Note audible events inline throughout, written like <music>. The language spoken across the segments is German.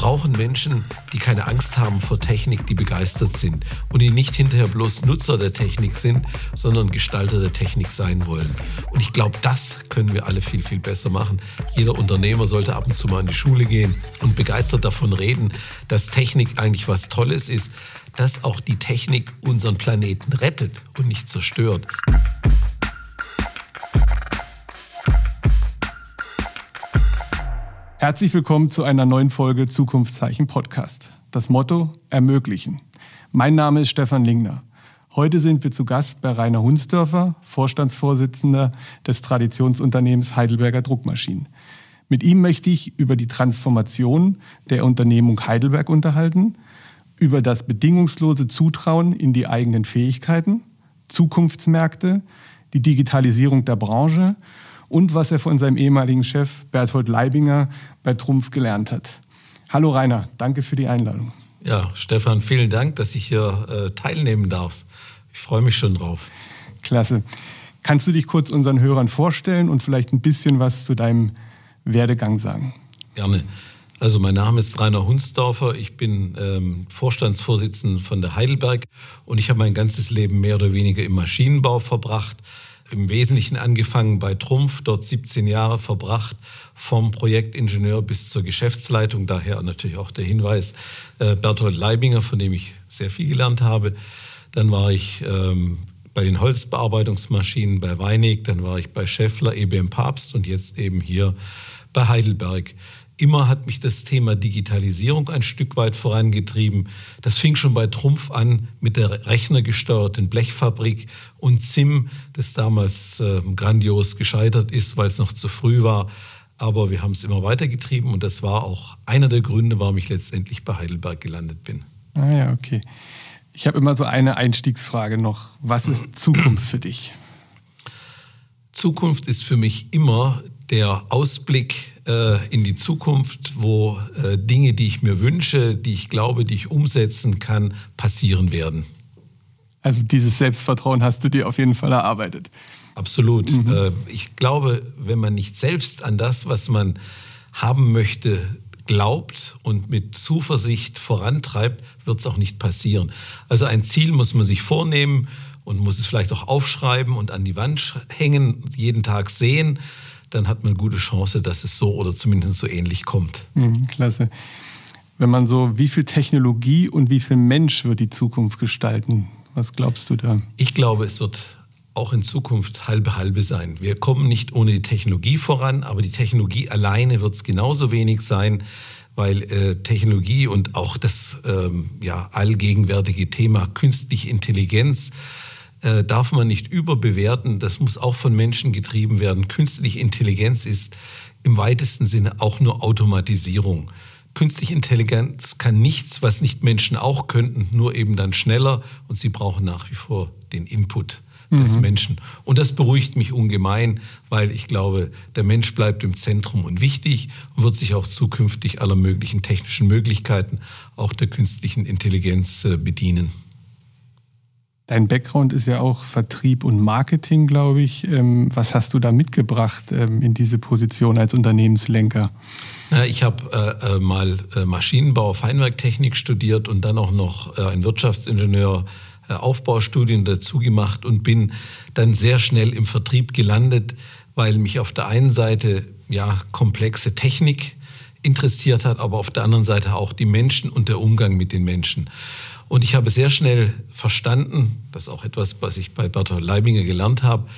brauchen Menschen, die keine Angst haben vor Technik, die begeistert sind und die nicht hinterher bloß Nutzer der Technik sind, sondern Gestalter der Technik sein wollen. Und ich glaube, das können wir alle viel, viel besser machen. Jeder Unternehmer sollte ab und zu mal in die Schule gehen und begeistert davon reden, dass Technik eigentlich was Tolles ist, dass auch die Technik unseren Planeten rettet und nicht zerstört. Herzlich willkommen zu einer neuen Folge Zukunftszeichen Podcast. Das Motto ermöglichen. Mein Name ist Stefan Lingner. Heute sind wir zu Gast bei Rainer Hunsdörfer, Vorstandsvorsitzender des Traditionsunternehmens Heidelberger Druckmaschinen. Mit ihm möchte ich über die Transformation der Unternehmung Heidelberg unterhalten, über das bedingungslose Zutrauen in die eigenen Fähigkeiten, Zukunftsmärkte, die Digitalisierung der Branche und was er von seinem ehemaligen Chef Berthold Leibinger bei Trumpf gelernt hat. Hallo Rainer, danke für die Einladung. Ja, Stefan, vielen Dank, dass ich hier äh, teilnehmen darf. Ich freue mich schon drauf. Klasse. Kannst du dich kurz unseren Hörern vorstellen und vielleicht ein bisschen was zu deinem Werdegang sagen? Gerne. Also mein Name ist Rainer Hunsdorfer, ich bin ähm, Vorstandsvorsitzender von der Heidelberg und ich habe mein ganzes Leben mehr oder weniger im Maschinenbau verbracht im Wesentlichen angefangen bei Trumpf, dort 17 Jahre verbracht, vom Projektingenieur bis zur Geschäftsleitung. Daher natürlich auch der Hinweis äh, Berthold Leibinger, von dem ich sehr viel gelernt habe. Dann war ich ähm, bei den Holzbearbeitungsmaschinen bei Weinig, dann war ich bei Scheffler, EBM Papst und jetzt eben hier bei Heidelberg immer hat mich das Thema Digitalisierung ein Stück weit vorangetrieben. Das fing schon bei Trumpf an mit der rechnergesteuerten Blechfabrik und ZIM, das damals äh, grandios gescheitert ist, weil es noch zu früh war. Aber wir haben es immer weitergetrieben und das war auch einer der Gründe, warum ich letztendlich bei Heidelberg gelandet bin. Ah ja, okay. Ich habe immer so eine Einstiegsfrage noch. Was ist Zukunft für dich? Zukunft ist für mich immer der Ausblick äh, in die Zukunft, wo äh, Dinge, die ich mir wünsche, die ich glaube, die ich umsetzen kann, passieren werden. Also dieses Selbstvertrauen hast du dir auf jeden Fall erarbeitet. Absolut. Mhm. Äh, ich glaube, wenn man nicht selbst an das, was man haben möchte, glaubt und mit Zuversicht vorantreibt, wird es auch nicht passieren. Also ein Ziel muss man sich vornehmen und muss es vielleicht auch aufschreiben und an die Wand hängen, jeden Tag sehen dann hat man gute Chance, dass es so oder zumindest so ähnlich kommt. Mhm, klasse. Wenn man so, wie viel Technologie und wie viel Mensch wird die Zukunft gestalten? Was glaubst du da? Ich glaube, es wird auch in Zukunft halbe halbe sein. Wir kommen nicht ohne die Technologie voran, aber die Technologie alleine wird es genauso wenig sein, weil äh, Technologie und auch das ähm, ja, allgegenwärtige Thema künstliche Intelligenz äh, darf man nicht überbewerten. Das muss auch von Menschen getrieben werden. Künstliche Intelligenz ist im weitesten Sinne auch nur Automatisierung. Künstliche Intelligenz kann nichts, was nicht Menschen auch könnten, nur eben dann schneller und sie brauchen nach wie vor den Input des mhm. Menschen. Und das beruhigt mich ungemein, weil ich glaube, der Mensch bleibt im Zentrum und wichtig und wird sich auch zukünftig aller möglichen technischen Möglichkeiten, auch der künstlichen Intelligenz äh, bedienen. Dein Background ist ja auch Vertrieb und Marketing, glaube ich. Ähm, was hast du da mitgebracht ähm, in diese Position als Unternehmenslenker? Ich habe äh, äh, mal äh, Maschinenbau, Feinwerktechnik studiert und dann auch noch ein Wirtschaftsingenieur Aufbaustudien dazu gemacht und bin dann sehr schnell im Vertrieb gelandet, weil mich auf der einen Seite ja komplexe Technik interessiert hat, aber auf der anderen Seite auch die Menschen und der Umgang mit den Menschen. Und ich habe sehr schnell verstanden, das ist auch etwas, was ich bei Bertolt Leibinger gelernt habe,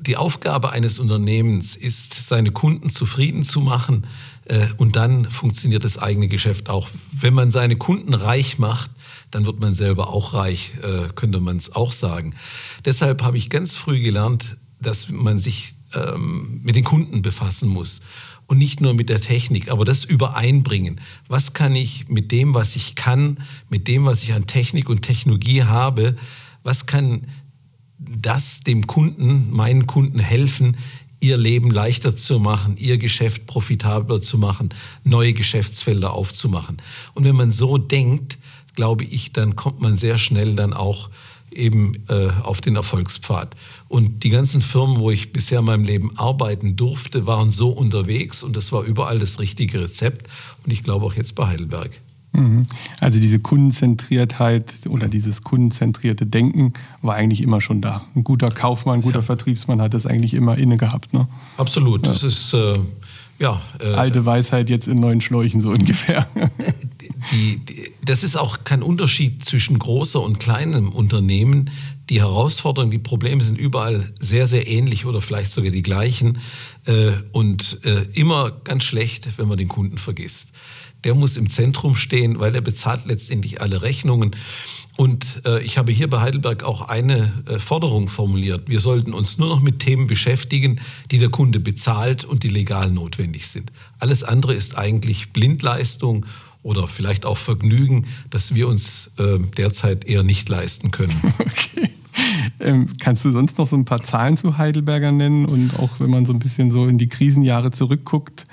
die Aufgabe eines Unternehmens ist, seine Kunden zufrieden zu machen äh, und dann funktioniert das eigene Geschäft auch. Wenn man seine Kunden reich macht, dann wird man selber auch reich, äh, könnte man es auch sagen. Deshalb habe ich ganz früh gelernt, dass man sich ähm, mit den Kunden befassen muss und nicht nur mit der Technik, aber das übereinbringen. Was kann ich mit dem, was ich kann, mit dem, was ich an Technik und Technologie habe, was kann das dem Kunden, meinen Kunden helfen, ihr Leben leichter zu machen, ihr Geschäft profitabler zu machen, neue Geschäftsfelder aufzumachen. Und wenn man so denkt, glaube ich, dann kommt man sehr schnell dann auch eben äh, auf den Erfolgspfad. Und die ganzen Firmen, wo ich bisher in meinem Leben arbeiten durfte, waren so unterwegs und das war überall das richtige Rezept. Und ich glaube auch jetzt bei Heidelberg. Mhm. Also diese Kundenzentriertheit oder dieses kundenzentrierte Denken war eigentlich immer schon da. Ein guter Kaufmann, ein guter ja. Vertriebsmann hat das eigentlich immer inne gehabt. Ne? Absolut. Ja. Das ist äh, ja. Äh, Alte Weisheit jetzt in neuen Schläuchen so ungefähr. <laughs> Die, die, das ist auch kein Unterschied zwischen großer und kleinem Unternehmen. Die Herausforderungen, die Probleme sind überall sehr, sehr ähnlich oder vielleicht sogar die gleichen. Äh, und äh, immer ganz schlecht, wenn man den Kunden vergisst. Der muss im Zentrum stehen, weil er bezahlt letztendlich alle Rechnungen. Und äh, ich habe hier bei Heidelberg auch eine Forderung formuliert. Wir sollten uns nur noch mit Themen beschäftigen, die der Kunde bezahlt und die legal notwendig sind. Alles andere ist eigentlich Blindleistung oder vielleicht auch Vergnügen, das wir uns äh, derzeit eher nicht leisten können. <laughs> Okay. Ähm, kannst du sonst noch so ein paar Zahlen zu Heidelberger nennen und auch wenn man so ein bisschen so in die Krisenjahre zurückguckt,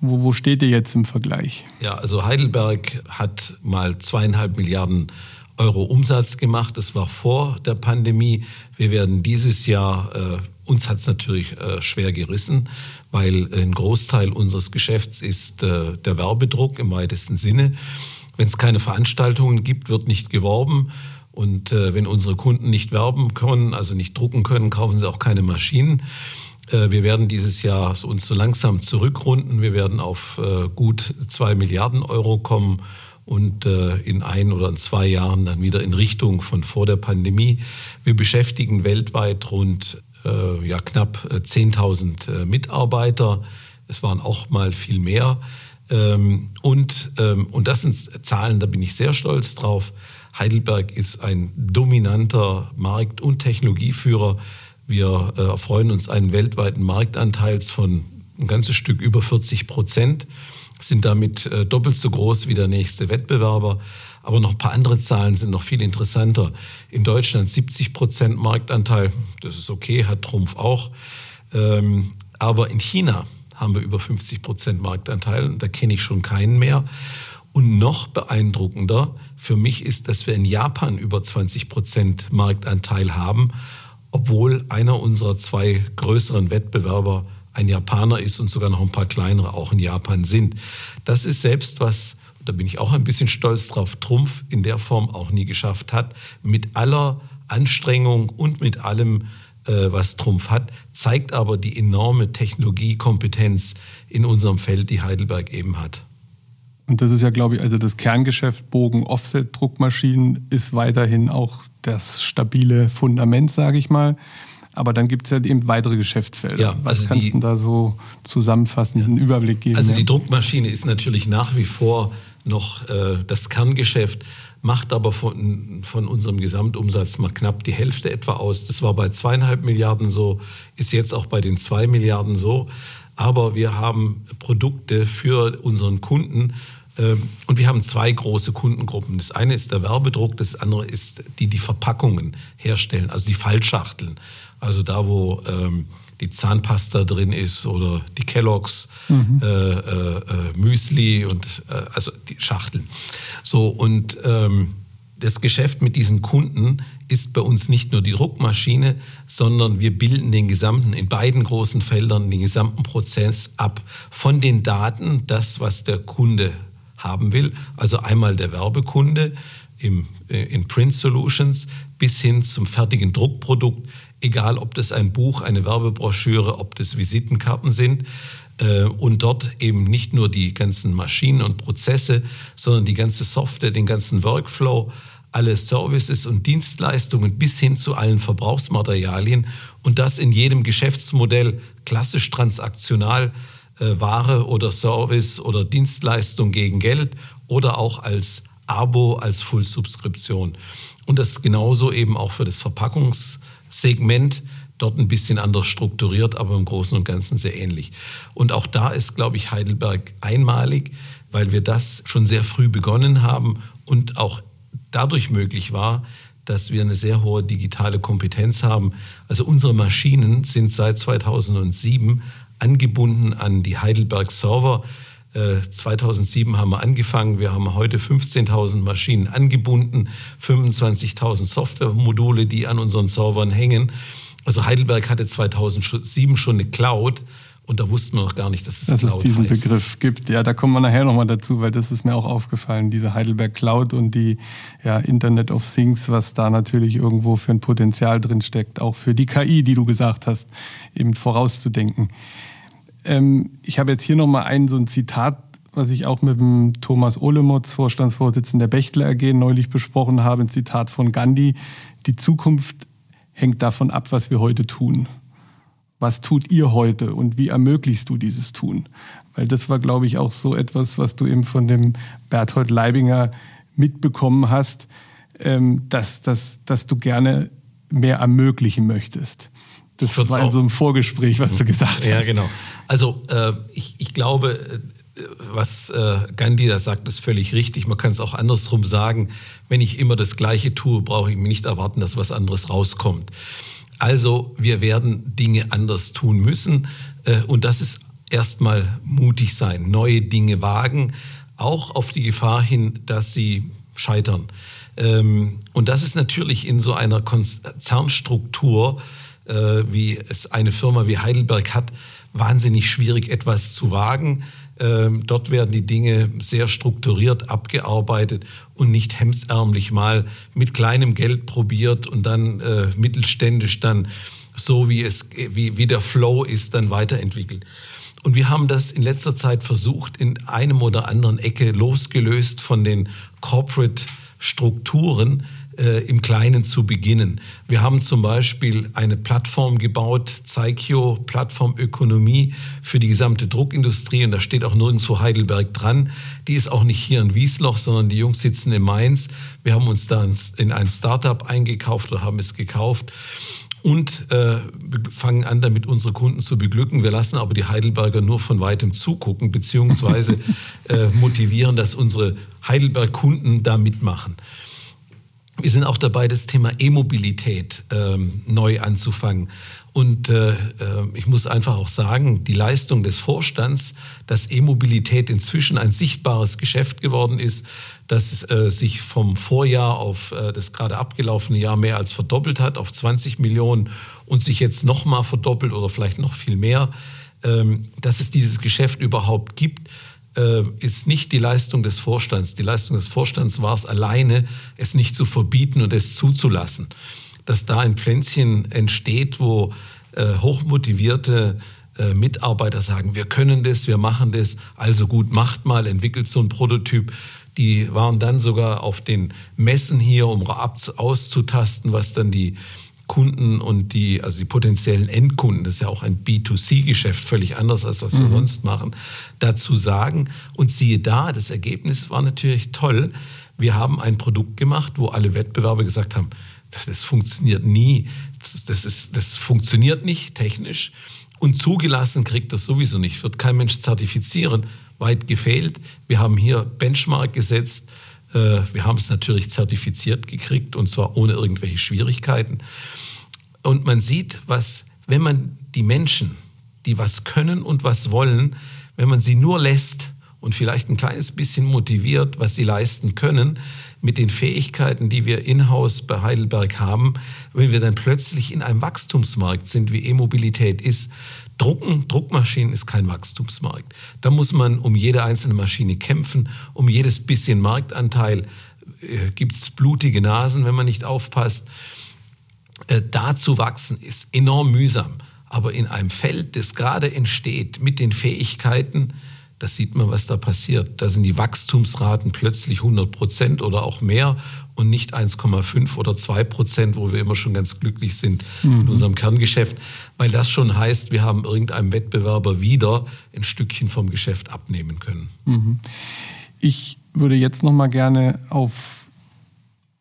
wo, wo steht ihr jetzt im Vergleich? Ja, also Heidelberg hat mal zweieinhalb Milliarden Euro Umsatz gemacht. Das war vor der Pandemie. Wir werden dieses Jahr, äh, uns hat es natürlich äh, schwer gerissen, weil ein Großteil unseres Geschäfts ist äh, der Werbedruck im weitesten Sinne. Wenn es keine Veranstaltungen gibt, wird nicht geworben. Und äh, wenn unsere Kunden nicht werben können, also nicht drucken können, kaufen sie auch keine Maschinen. Äh, wir werden dieses Jahr uns so langsam zurückrunden. Wir werden auf äh, gut zwei Milliarden Euro kommen und äh, in ein oder in zwei Jahren dann wieder in Richtung von vor der Pandemie. Wir beschäftigen weltweit rund äh, ja, knapp 10.000 äh, Mitarbeiter. Es waren auch mal viel mehr. Ähm, und, ähm, und das sind Zahlen, da bin ich sehr stolz drauf. Heidelberg ist ein dominanter Markt- und Technologieführer. Wir erfreuen uns einen weltweiten Marktanteils von ein ganzes Stück über 40 Prozent sind damit äh, doppelt so groß wie der nächste Wettbewerber. Aber noch ein paar andere Zahlen sind noch viel interessanter. In Deutschland 70 Prozent Marktanteil, das ist okay, hat Trumpf auch. Ähm, aber in China haben wir über 50 Prozent Marktanteil und da kenne ich schon keinen mehr. Und noch beeindruckender für mich ist, dass wir in Japan über 20 Prozent Marktanteil haben, obwohl einer unserer zwei größeren Wettbewerber ein Japaner ist und sogar noch ein paar kleinere auch in Japan sind. Das ist selbst was, da bin ich auch ein bisschen stolz drauf, Trumpf in der Form auch nie geschafft hat. Mit aller Anstrengung und mit allem, äh, was Trumpf hat, zeigt aber die enorme Technologiekompetenz in unserem Feld, die Heidelberg eben hat. Und das ist ja, glaube ich, also das Kerngeschäft Bogen-Offset-Druckmaschinen ist weiterhin auch das stabile Fundament, sage ich mal. Aber dann gibt es ja eben weitere Geschäftsfelder. Ja, Was also kannst du da so zusammenfassend ja. einen Überblick geben? Also die Druckmaschine ist natürlich nach wie vor noch äh, das Kerngeschäft, macht aber von, von unserem Gesamtumsatz mal knapp die Hälfte etwa aus. Das war bei zweieinhalb Milliarden so, ist jetzt auch bei den zwei Milliarden so. Aber wir haben Produkte für unseren Kunden, ähm, und wir haben zwei große Kundengruppen. Das eine ist der Werbedruck, das andere ist die, die Verpackungen herstellen, also die Fallschachteln. Also da, wo ähm, die Zahnpasta drin ist oder die Kelloggs mhm. äh, äh, äh, Müsli und äh, also die Schachteln. So und ähm, das Geschäft mit diesen Kunden ist bei uns nicht nur die Druckmaschine, sondern wir bilden den gesamten, in beiden großen Feldern, den gesamten Prozess ab. Von den Daten, das, was der Kunde haben will, also einmal der Werbekunde im, äh, in Print Solutions bis hin zum fertigen Druckprodukt egal ob das ein Buch, eine Werbebroschüre, ob das Visitenkarten sind. Äh, und dort eben nicht nur die ganzen Maschinen und Prozesse, sondern die ganze Software, den ganzen Workflow, alle Services und Dienstleistungen bis hin zu allen Verbrauchsmaterialien und das in jedem Geschäftsmodell klassisch transaktional, äh, Ware oder Service oder Dienstleistung gegen Geld oder auch als Abo, als Full-Subskription. Und das genauso eben auch für das Verpackungs- Segment, dort ein bisschen anders strukturiert, aber im Großen und Ganzen sehr ähnlich. Und auch da ist, glaube ich, Heidelberg einmalig, weil wir das schon sehr früh begonnen haben und auch dadurch möglich war, dass wir eine sehr hohe digitale Kompetenz haben. Also unsere Maschinen sind seit 2007 angebunden an die Heidelberg Server. 2007 haben wir angefangen. Wir haben heute 15.000 Maschinen angebunden, 25.000 Softwaremodule, die an unseren Servern hängen. Also Heidelberg hatte 2007 schon eine Cloud. Und da wussten wir noch gar nicht, dass es dass Cloud es diesen heißt. Begriff gibt. Ja, da kommen wir nachher nochmal dazu, weil das ist mir auch aufgefallen, diese Heidelberg Cloud und die ja, Internet of Things, was da natürlich irgendwo für ein Potenzial drin steckt, auch für die KI, die du gesagt hast, eben vorauszudenken. Ähm, ich habe jetzt hier nochmal ein so ein Zitat, was ich auch mit dem Thomas Olemotz, Vorstandsvorsitzender der Bechtle AG, neulich besprochen habe, ein Zitat von Gandhi. Die Zukunft hängt davon ab, was wir heute tun was tut ihr heute und wie ermöglichst du dieses Tun? Weil das war, glaube ich, auch so etwas, was du eben von dem Berthold Leibinger mitbekommen hast, ähm, dass, dass, dass du gerne mehr ermöglichen möchtest. Das war in so einem Vorgespräch, was du gesagt hast. Ja, genau. Also äh, ich, ich glaube, äh, was äh, Gandhi da sagt, ist völlig richtig. Man kann es auch andersrum sagen. Wenn ich immer das Gleiche tue, brauche ich mir nicht erwarten, dass was anderes rauskommt. Also wir werden Dinge anders tun müssen äh, und das ist erstmal mutig sein, neue Dinge wagen, auch auf die Gefahr hin, dass sie scheitern. Ähm, und das ist natürlich in so einer Konzernstruktur, wie es eine Firma wie Heidelberg hat, wahnsinnig schwierig, etwas zu wagen. Ähm, dort werden die Dinge sehr strukturiert abgearbeitet und nicht hemsärmlich mal mit kleinem Geld probiert und dann äh, mittelständisch dann so wie es wie, wie der Flow ist dann weiterentwickelt. Und wir haben das in letzter Zeit versucht, in einem oder anderen Ecke losgelöst von den Corporate Strukturen äh, im Kleinen zu beginnen. Wir haben zum Beispiel eine Plattform gebaut, Zeikio Plattformökonomie für die gesamte Druckindustrie und da steht auch nirgendwo Heidelberg dran. Die ist auch nicht hier in Wiesloch, sondern die Jungs sitzen in Mainz. Wir haben uns da in ein Startup eingekauft oder haben es gekauft und äh, fangen an, damit unsere Kunden zu beglücken. Wir lassen aber die Heidelberger nur von weitem zugucken, beziehungsweise <laughs> äh, motivieren, dass unsere Heidelberg-Kunden da mitmachen. Wir sind auch dabei, das Thema E-Mobilität ähm, neu anzufangen. Und äh, äh, ich muss einfach auch sagen, die Leistung des Vorstands, dass E-Mobilität inzwischen ein sichtbares Geschäft geworden ist, dass äh, sich vom Vorjahr auf äh, das gerade abgelaufene Jahr mehr als verdoppelt hat, auf 20 Millionen und sich jetzt nochmal verdoppelt oder vielleicht noch viel mehr, ähm, dass es dieses Geschäft überhaupt gibt ist nicht die Leistung des Vorstands. Die Leistung des Vorstands war es alleine, es nicht zu verbieten und es zuzulassen. Dass da ein Pflänzchen entsteht, wo äh, hochmotivierte äh, Mitarbeiter sagen, wir können das, wir machen das, also gut, macht mal, entwickelt so ein Prototyp. Die waren dann sogar auf den Messen hier, um auszutasten, was dann die Kunden und die, also die potenziellen Endkunden, das ist ja auch ein B2C-Geschäft, völlig anders als was wir mhm. sonst machen, dazu sagen. Und siehe da, das Ergebnis war natürlich toll. Wir haben ein Produkt gemacht, wo alle Wettbewerber gesagt haben, das funktioniert nie, das, ist, das funktioniert nicht technisch und zugelassen kriegt das sowieso nicht, wird kein Mensch zertifizieren, weit gefehlt. Wir haben hier Benchmark gesetzt, wir haben es natürlich zertifiziert gekriegt und zwar ohne irgendwelche Schwierigkeiten. Und man sieht, was, wenn man die Menschen, die was können und was wollen, wenn man sie nur lässt und vielleicht ein kleines bisschen motiviert, was sie leisten können, mit den Fähigkeiten, die wir in-house bei Heidelberg haben, wenn wir dann plötzlich in einem Wachstumsmarkt sind, wie E-Mobilität ist, Drucken, Druckmaschinen ist kein Wachstumsmarkt. Da muss man um jede einzelne Maschine kämpfen, um jedes bisschen Marktanteil äh, gibt es blutige Nasen, wenn man nicht aufpasst. Äh, da zu wachsen ist enorm mühsam. Aber in einem Feld, das gerade entsteht mit den Fähigkeiten, da sieht man, was da passiert. Da sind die Wachstumsraten plötzlich 100 Prozent oder auch mehr und nicht 1,5 oder 2 Prozent, wo wir immer schon ganz glücklich sind mhm. in unserem Kerngeschäft, weil das schon heißt, wir haben irgendeinem Wettbewerber wieder ein Stückchen vom Geschäft abnehmen können. Mhm. Ich würde jetzt noch mal gerne auf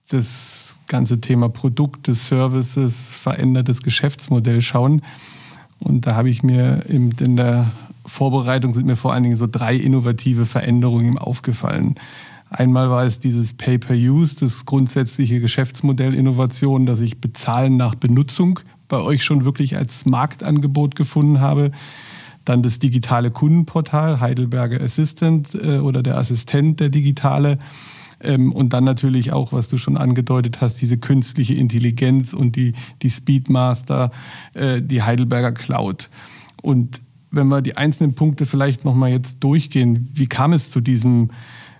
das ganze Thema Produkte, Services, verändertes Geschäftsmodell schauen. Und da habe ich mir in der Vorbereitung sind mir vor allen Dingen so drei innovative Veränderungen aufgefallen. Einmal war es dieses Pay-per-Use, das grundsätzliche Geschäftsmodell Innovation, dass ich Bezahlen nach Benutzung bei euch schon wirklich als Marktangebot gefunden habe. Dann das digitale Kundenportal, Heidelberger Assistant äh, oder der Assistent der Digitale. Ähm, und dann natürlich auch, was du schon angedeutet hast, diese künstliche Intelligenz und die, die Speedmaster, äh, die Heidelberger Cloud. Und wenn wir die einzelnen Punkte vielleicht nochmal jetzt durchgehen, wie kam es zu diesem,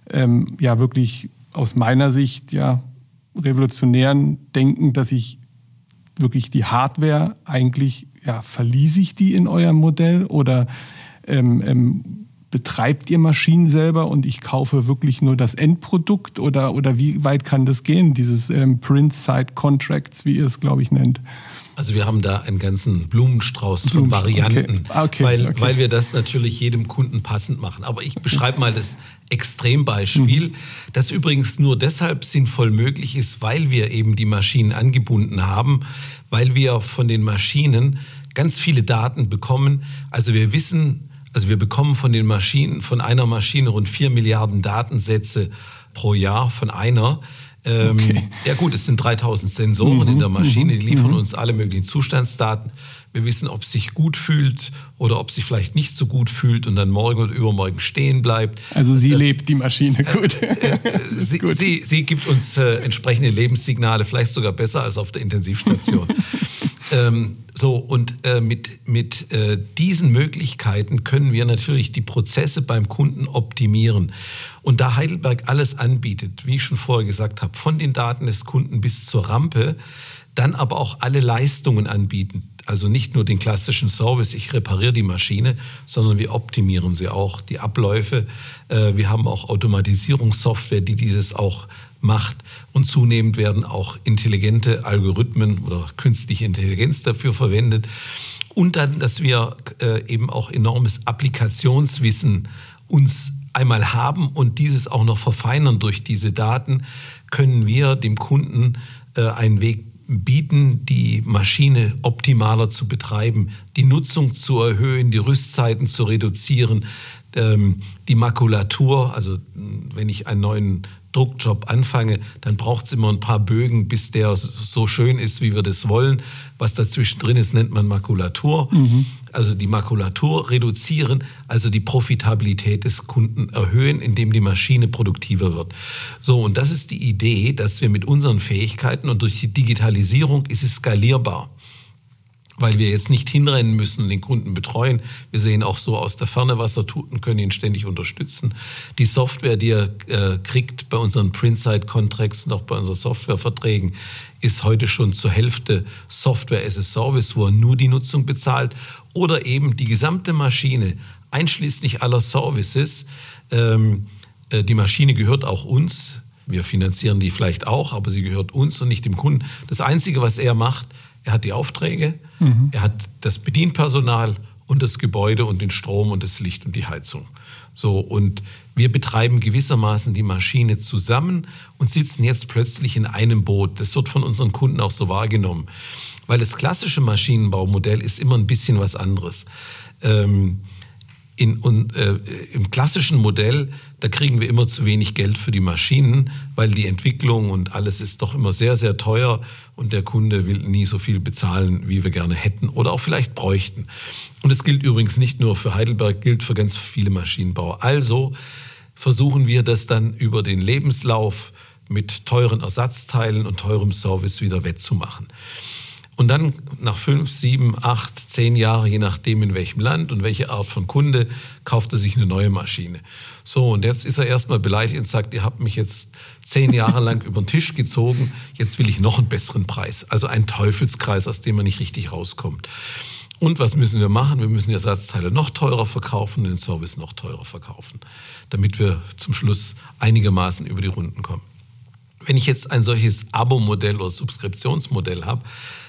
ähm, ja wirklich aus meiner Sicht, ja, revolutionären Denken, dass ich wirklich die Hardware eigentlich, ja, verließ ich die in eurem Modell oder ähm, ähm, betreibt ihr Maschinen selber und ich kaufe wirklich nur das Endprodukt oder, oder wie weit kann das gehen, dieses ähm, Print-Side-Contracts, wie ihr es, glaube ich, nennt? Also wir haben da einen ganzen Blumenstrauß von Varianten, okay. Okay, weil, okay. weil wir das natürlich jedem Kunden passend machen. Aber ich beschreibe mal das Extrembeispiel, mhm. das übrigens nur deshalb sinnvoll möglich ist, weil wir eben die Maschinen angebunden haben, weil wir von den Maschinen ganz viele Daten bekommen. Also wir wissen, also wir bekommen von den Maschinen, von einer Maschine rund vier Milliarden Datensätze pro Jahr von einer. Ähm, okay. Ja gut, es sind 3000 Sensoren mhm, in der Maschine, die liefern mhm. uns alle möglichen Zustandsdaten. Wir wissen, ob es sich gut fühlt oder ob es sich vielleicht nicht so gut fühlt und dann morgen oder übermorgen stehen bleibt. Also sie das, lebt die Maschine äh, <laughs> gut. Äh, sie, gut. Sie, sie, gibt uns äh, entsprechende Lebenssignale, vielleicht sogar besser als auf der Intensivstation. <laughs> ähm, so, und äh, mit, mit äh, diesen Möglichkeiten können wir natürlich die Prozesse beim Kunden optimieren. Und da Heidelberg alles anbietet, wie ich schon vorher gesagt habe, von den Daten des Kunden bis zur Rampe, dann aber auch alle Leistungen anbieten. Also nicht nur den klassischen Service, ich repariere die Maschine, sondern wir optimieren sie auch, die Abläufe. Äh, wir haben auch Automatisierungssoftware, die dieses auch macht. Und zunehmend werden auch intelligente Algorithmen oder künstliche Intelligenz dafür verwendet. Und dann, dass wir äh, eben auch enormes Applikationswissen uns einmal haben und dieses auch noch verfeinern durch diese Daten, können wir dem Kunden äh, einen Weg bieten, die Maschine optimaler zu betreiben, die Nutzung zu erhöhen, die Rüstzeiten zu reduzieren, die Makulatur, also wenn ich einen neuen Druckjob anfange, dann braucht es immer ein paar Bögen, bis der so schön ist, wie wir das wollen. Was dazwischen drin ist, nennt man Makulatur. Mhm. Also die Makulatur reduzieren, also die Profitabilität des Kunden erhöhen, indem die Maschine produktiver wird. So, und das ist die Idee, dass wir mit unseren Fähigkeiten und durch die Digitalisierung ist es skalierbar weil wir jetzt nicht hinrennen müssen und den Kunden betreuen. Wir sehen auch so aus der Ferne, was er tut und können ihn ständig unterstützen. Die Software, die er äh, kriegt bei unseren Print-Side-Contracts und auch bei unseren Softwareverträgen, ist heute schon zur Hälfte Software as a Service, wo er nur die Nutzung bezahlt oder eben die gesamte Maschine, einschließlich aller Services. Ähm, äh, die Maschine gehört auch uns. Wir finanzieren die vielleicht auch, aber sie gehört uns und nicht dem Kunden. Das Einzige, was er macht, er hat die Aufträge, mhm. er hat das Bedienpersonal und das Gebäude und den Strom und das Licht und die Heizung. So, und wir betreiben gewissermaßen die Maschine zusammen und sitzen jetzt plötzlich in einem Boot. Das wird von unseren Kunden auch so wahrgenommen. Weil das klassische Maschinenbaumodell ist immer ein bisschen was anderes. Ähm, in, und, äh, Im klassischen Modell, da kriegen wir immer zu wenig Geld für die Maschinen, weil die Entwicklung und alles ist doch immer sehr, sehr teuer und der Kunde will nie so viel bezahlen, wie wir gerne hätten oder auch vielleicht bräuchten. Und es gilt übrigens nicht nur für Heidelberg, gilt für ganz viele Maschinenbauer. Also versuchen wir das dann über den Lebenslauf mit teuren Ersatzteilen und teurem Service wieder wettzumachen. Und dann nach fünf, sieben, acht, zehn Jahren, je nachdem in welchem Land und welche Art von Kunde, kauft er sich eine neue Maschine. So, und jetzt ist er erstmal beleidigt und sagt, ihr habt mich jetzt zehn Jahre lang <laughs> über den Tisch gezogen, jetzt will ich noch einen besseren Preis. Also ein Teufelskreis, aus dem man nicht richtig rauskommt. Und was müssen wir machen? Wir müssen die Ersatzteile noch teurer verkaufen, den Service noch teurer verkaufen, damit wir zum Schluss einigermaßen über die Runden kommen. Wenn ich jetzt ein solches Abo-Modell oder Subskriptionsmodell habe,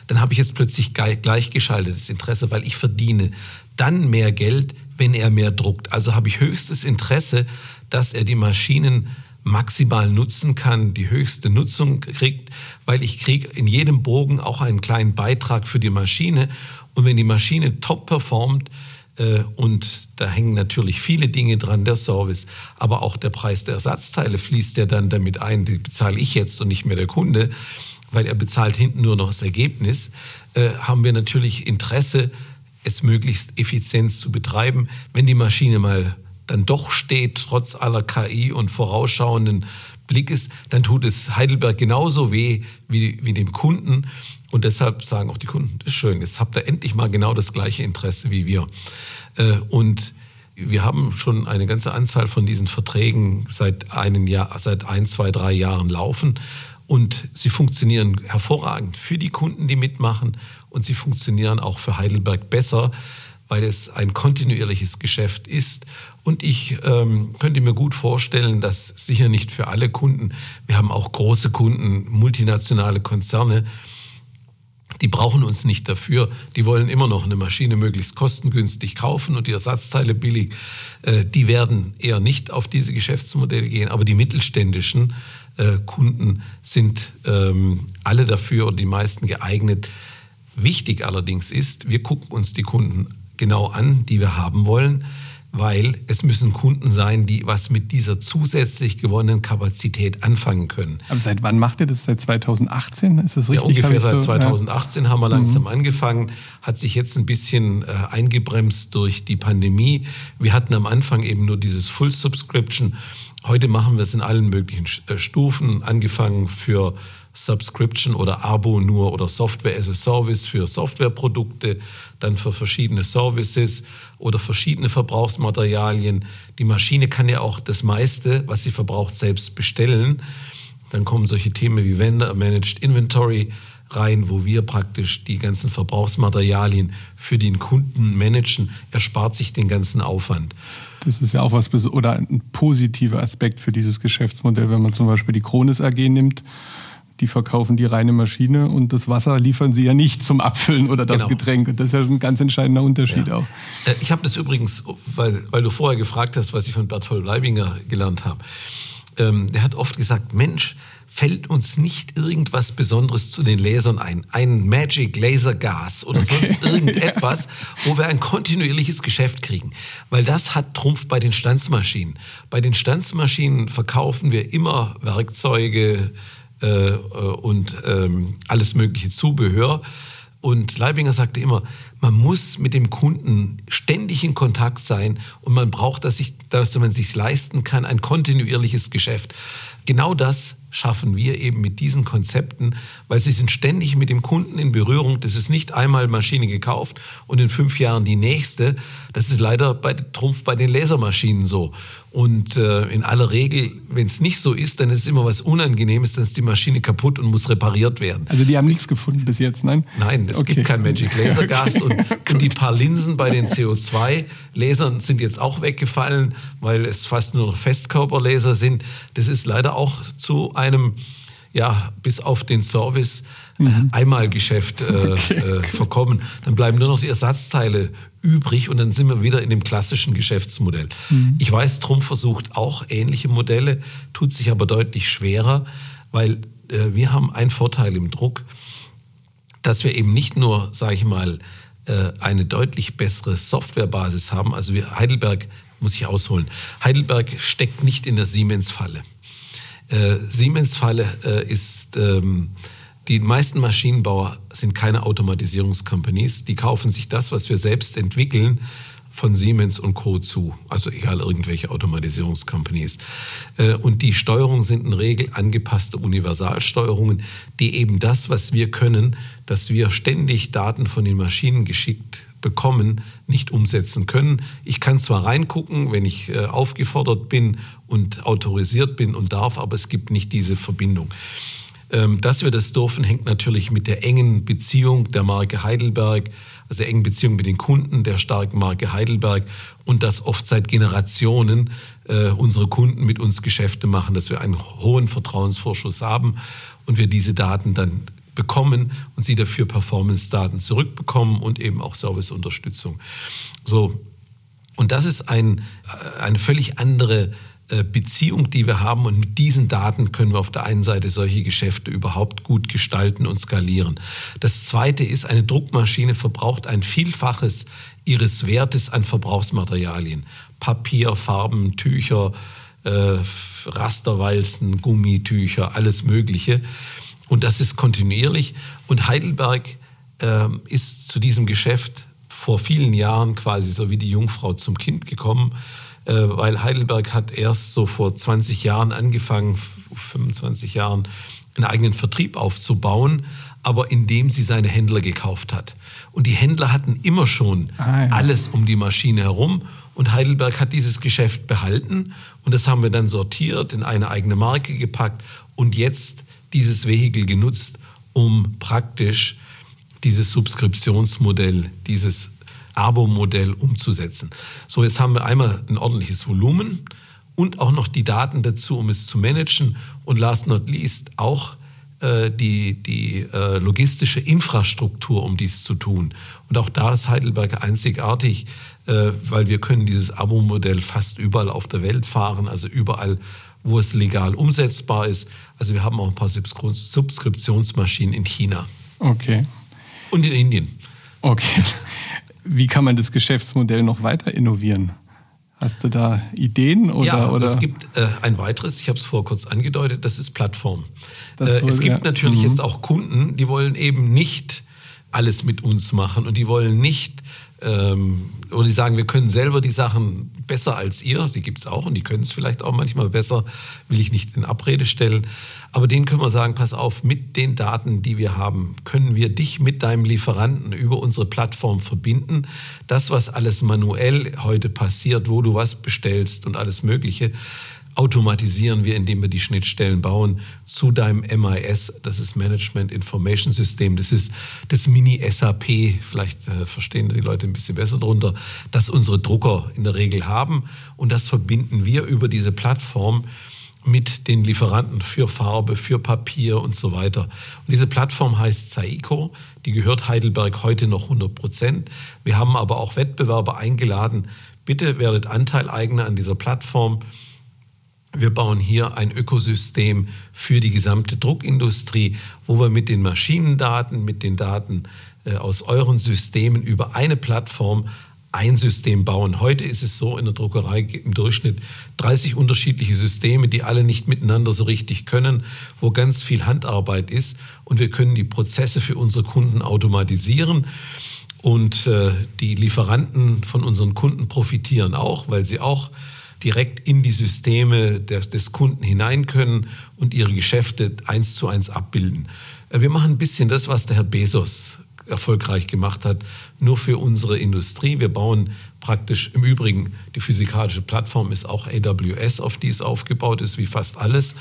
dann habe ich jetzt plötzlich gleichgeschaltetes Interesse, weil ich verdiene dann mehr Geld, wenn er mehr druckt. Also habe ich höchstes Interesse, dass er die Maschinen maximal nutzen kann, die höchste Nutzung kriegt, weil ich kriege in jedem Bogen auch einen kleinen Beitrag für die Maschine. Und wenn die Maschine top performt, äh, und da hängen natürlich viele Dinge dran, der Service, aber auch der Preis der Ersatzteile fließt ja dann damit ein, die bezahle ich jetzt und nicht mehr der Kunde, weil er bezahlt hinten nur noch das Ergebnis, äh, haben wir natürlich Interesse, es möglichst effizient zu betreiben. Wenn die Maschine mal dann doch steht, trotz aller KI und vorausschauenden Blickes, dann tut es Heidelberg genauso weh wie, wie dem Kunden. Und deshalb sagen auch die Kunden, das ist schön, jetzt habt ihr endlich mal genau das gleiche Interesse wie wir. Äh, und wir haben schon eine ganze Anzahl von diesen Verträgen seit, einem Jahr, seit ein, zwei, drei Jahren laufen. Und sie funktionieren hervorragend für die Kunden, die mitmachen. Und sie funktionieren auch für Heidelberg besser, weil es ein kontinuierliches Geschäft ist. Und ich ähm, könnte mir gut vorstellen, dass sicher nicht für alle Kunden, wir haben auch große Kunden, multinationale Konzerne, die brauchen uns nicht dafür. Die wollen immer noch eine Maschine möglichst kostengünstig kaufen und die Ersatzteile billig. Äh, die werden eher nicht auf diese Geschäftsmodelle gehen. Aber die mittelständischen äh, Kunden sind ähm, alle dafür und die meisten geeignet. Wichtig allerdings ist, wir gucken uns die Kunden genau an, die wir haben wollen weil es müssen Kunden sein, die was mit dieser zusätzlich gewonnenen Kapazität anfangen können. Aber seit wann macht ihr das? Seit 2018? Ist das richtig? Ja, ungefähr seit so, 2018 ja. haben wir langsam mhm. angefangen, hat sich jetzt ein bisschen äh, eingebremst durch die Pandemie. Wir hatten am Anfang eben nur dieses Full Subscription. Heute machen wir es in allen möglichen äh, Stufen, angefangen für Subscription oder Abo nur oder Software as a Service für Softwareprodukte, dann für verschiedene Services oder verschiedene Verbrauchsmaterialien. Die Maschine kann ja auch das meiste, was sie verbraucht, selbst bestellen. Dann kommen solche Themen wie Vendor Managed Inventory rein, wo wir praktisch die ganzen Verbrauchsmaterialien für den Kunden managen. Er spart sich den ganzen Aufwand. Das ist ja auch was oder ein positiver Aspekt für dieses Geschäftsmodell, wenn man zum Beispiel die Kronis AG nimmt die verkaufen die reine Maschine und das Wasser liefern sie ja nicht zum Abfüllen oder das genau. Getränk. Und das ist ja ein ganz entscheidender Unterschied ja. auch. Äh, ich habe das übrigens, weil, weil du vorher gefragt hast, was ich von Berthold Leibinger gelernt habe. Ähm, der hat oft gesagt, Mensch, fällt uns nicht irgendwas Besonderes zu den Lasern ein. Ein Magic Laser Gas oder okay. sonst <laughs> irgendetwas, wo wir ein kontinuierliches Geschäft kriegen. Weil das hat Trumpf bei den Stanzmaschinen. Bei den Stanzmaschinen verkaufen wir immer Werkzeuge, äh, und ähm, alles mögliche Zubehör. Und Leibinger sagte immer, man muss mit dem Kunden ständig in Kontakt sein und man braucht, dass, sich, dass man sich leisten kann, ein kontinuierliches Geschäft. Genau das schaffen wir eben mit diesen Konzepten, weil sie sind ständig mit dem Kunden in Berührung. Das ist nicht einmal Maschine gekauft und in fünf Jahren die nächste. Das ist leider bei Trumpf bei den Lasermaschinen so. Und äh, in aller Regel, wenn es nicht so ist, dann ist es immer was Unangenehmes, dann ist die Maschine kaputt und muss repariert werden. Also die haben nichts gefunden bis jetzt, nein? Nein, es okay. gibt kein Magic Laser Gas <laughs> okay. und, und, die paar Linsen bei den CO2-Lasern sind jetzt auch weggefallen, weil es fast nur Festkörperlaser sind. Das ist leider auch zu einem, ja, bis auf den Service mhm. Einmalgeschäft äh, <laughs> okay. äh, verkommen. Dann bleiben nur noch die Ersatzteile übrig und dann sind wir wieder in dem klassischen Geschäftsmodell. Mhm. Ich weiß, Trumpf versucht auch ähnliche Modelle, tut sich aber deutlich schwerer, weil äh, wir haben einen Vorteil im Druck, dass wir eben nicht nur, sage ich mal, äh, eine deutlich bessere Softwarebasis haben. Also wir, Heidelberg muss ich ausholen. Heidelberg steckt nicht in der Siemens-Falle. Äh, Siemens-Falle äh, ist ähm, die meisten Maschinenbauer sind keine Automatisierungscompanies. Die kaufen sich das, was wir selbst entwickeln, von Siemens und Co. zu. Also egal, irgendwelche Automatisierungscompanies. Äh, und die Steuerungen sind in Regel angepasste Universalsteuerungen, die eben das, was wir können, dass wir ständig Daten von den Maschinen geschickt bekommen, nicht umsetzen können. Ich kann zwar reingucken, wenn ich äh, aufgefordert bin und autorisiert bin und darf, aber es gibt nicht diese Verbindung. Ähm, dass wir das dürfen, hängt natürlich mit der engen Beziehung der Marke Heidelberg, also der engen Beziehung mit den Kunden der starken Marke Heidelberg und dass oft seit Generationen äh, unsere Kunden mit uns Geschäfte machen, dass wir einen hohen Vertrauensvorschuss haben und wir diese Daten dann bekommen und sie dafür Performance-Daten zurückbekommen und eben auch Serviceunterstützung. So. Und das ist ein, äh, eine völlig andere Beziehung, die wir haben. Und mit diesen Daten können wir auf der einen Seite solche Geschäfte überhaupt gut gestalten und skalieren. Das Zweite ist, eine Druckmaschine verbraucht ein Vielfaches ihres Wertes an Verbrauchsmaterialien. Papier, Farben, Tücher, äh, Rasterwalzen, Gummitücher, alles Mögliche. Und das ist kontinuierlich. Und Heidelberg äh, ist zu diesem Geschäft vor vielen Jahren quasi so wie die Jungfrau zum Kind gekommen, äh, weil Heidelberg hat erst so vor 20 Jahren angefangen, 25 Jahren, einen eigenen Vertrieb aufzubauen, aber indem sie seine Händler gekauft hat. Und die Händler hatten immer schon ah, ja. alles um die Maschine herum. Und Heidelberg hat dieses Geschäft behalten. Und das haben wir dann sortiert, in eine eigene Marke gepackt und jetzt dieses Vehikel genutzt, um praktisch dieses Subskriptionsmodell, dieses Abo-Modell umzusetzen. So, jetzt haben wir einmal ein ordentliches Volumen und auch noch die Daten dazu, um es zu managen. Und last not least auch äh, die, die äh, logistische Infrastruktur, um dies zu tun. Und auch da ist Heidelberg einzigartig, äh, weil wir können dieses Abo-Modell fast überall auf der Welt fahren, also überall, wo es legal umsetzbar ist. Also wir haben auch ein paar Subskriptionsmaschinen in China. Okay. Und in Indien. Okay. Wie kann man das Geschäftsmodell noch weiter innovieren? Hast du da Ideen? Oder, ja, oder? es gibt äh, ein weiteres, ich habe es vorher kurz angedeutet, das ist Plattform. Äh, wohl, es gibt ja. natürlich mhm. jetzt auch Kunden, die wollen eben nicht alles mit uns machen und die wollen nicht ähm, oder die sagen, wir können selber die Sachen besser als ihr, die gibt es auch und die können es vielleicht auch manchmal besser, will ich nicht in Abrede stellen. Aber denen können wir sagen, pass auf, mit den Daten, die wir haben, können wir dich mit deinem Lieferanten über unsere Plattform verbinden. Das, was alles manuell heute passiert, wo du was bestellst und alles Mögliche, automatisieren wir, indem wir die Schnittstellen bauen zu deinem MIS, das ist Management Information System, das ist das Mini-SAP, vielleicht äh, verstehen die Leute ein bisschen besser darunter, das unsere Drucker in der Regel haben. Und das verbinden wir über diese Plattform mit den Lieferanten für Farbe, für Papier und so weiter. Und diese Plattform heißt Saiko, die gehört Heidelberg heute noch 100 Prozent. Wir haben aber auch Wettbewerber eingeladen, bitte werdet Anteileigner an dieser Plattform wir bauen hier ein Ökosystem für die gesamte Druckindustrie, wo wir mit den Maschinendaten, mit den Daten äh, aus euren Systemen über eine Plattform ein System bauen. Heute ist es so in der Druckerei im Durchschnitt 30 unterschiedliche Systeme, die alle nicht miteinander so richtig können, wo ganz viel Handarbeit ist und wir können die Prozesse für unsere Kunden automatisieren. Und äh, die Lieferanten von unseren Kunden profitieren auch, weil sie auch direkt in die Systeme des, des Kunden hinein können und ihre Geschäfte eins zu eins abbilden. Äh, wir machen ein bisschen das, was der Herr Bezos erfolgreich gemacht hat, nur für unsere Industrie. Wir bauen praktisch im Übrigen, die physikalische Plattform ist auch AWS, auf die es aufgebaut ist, wie fast alles.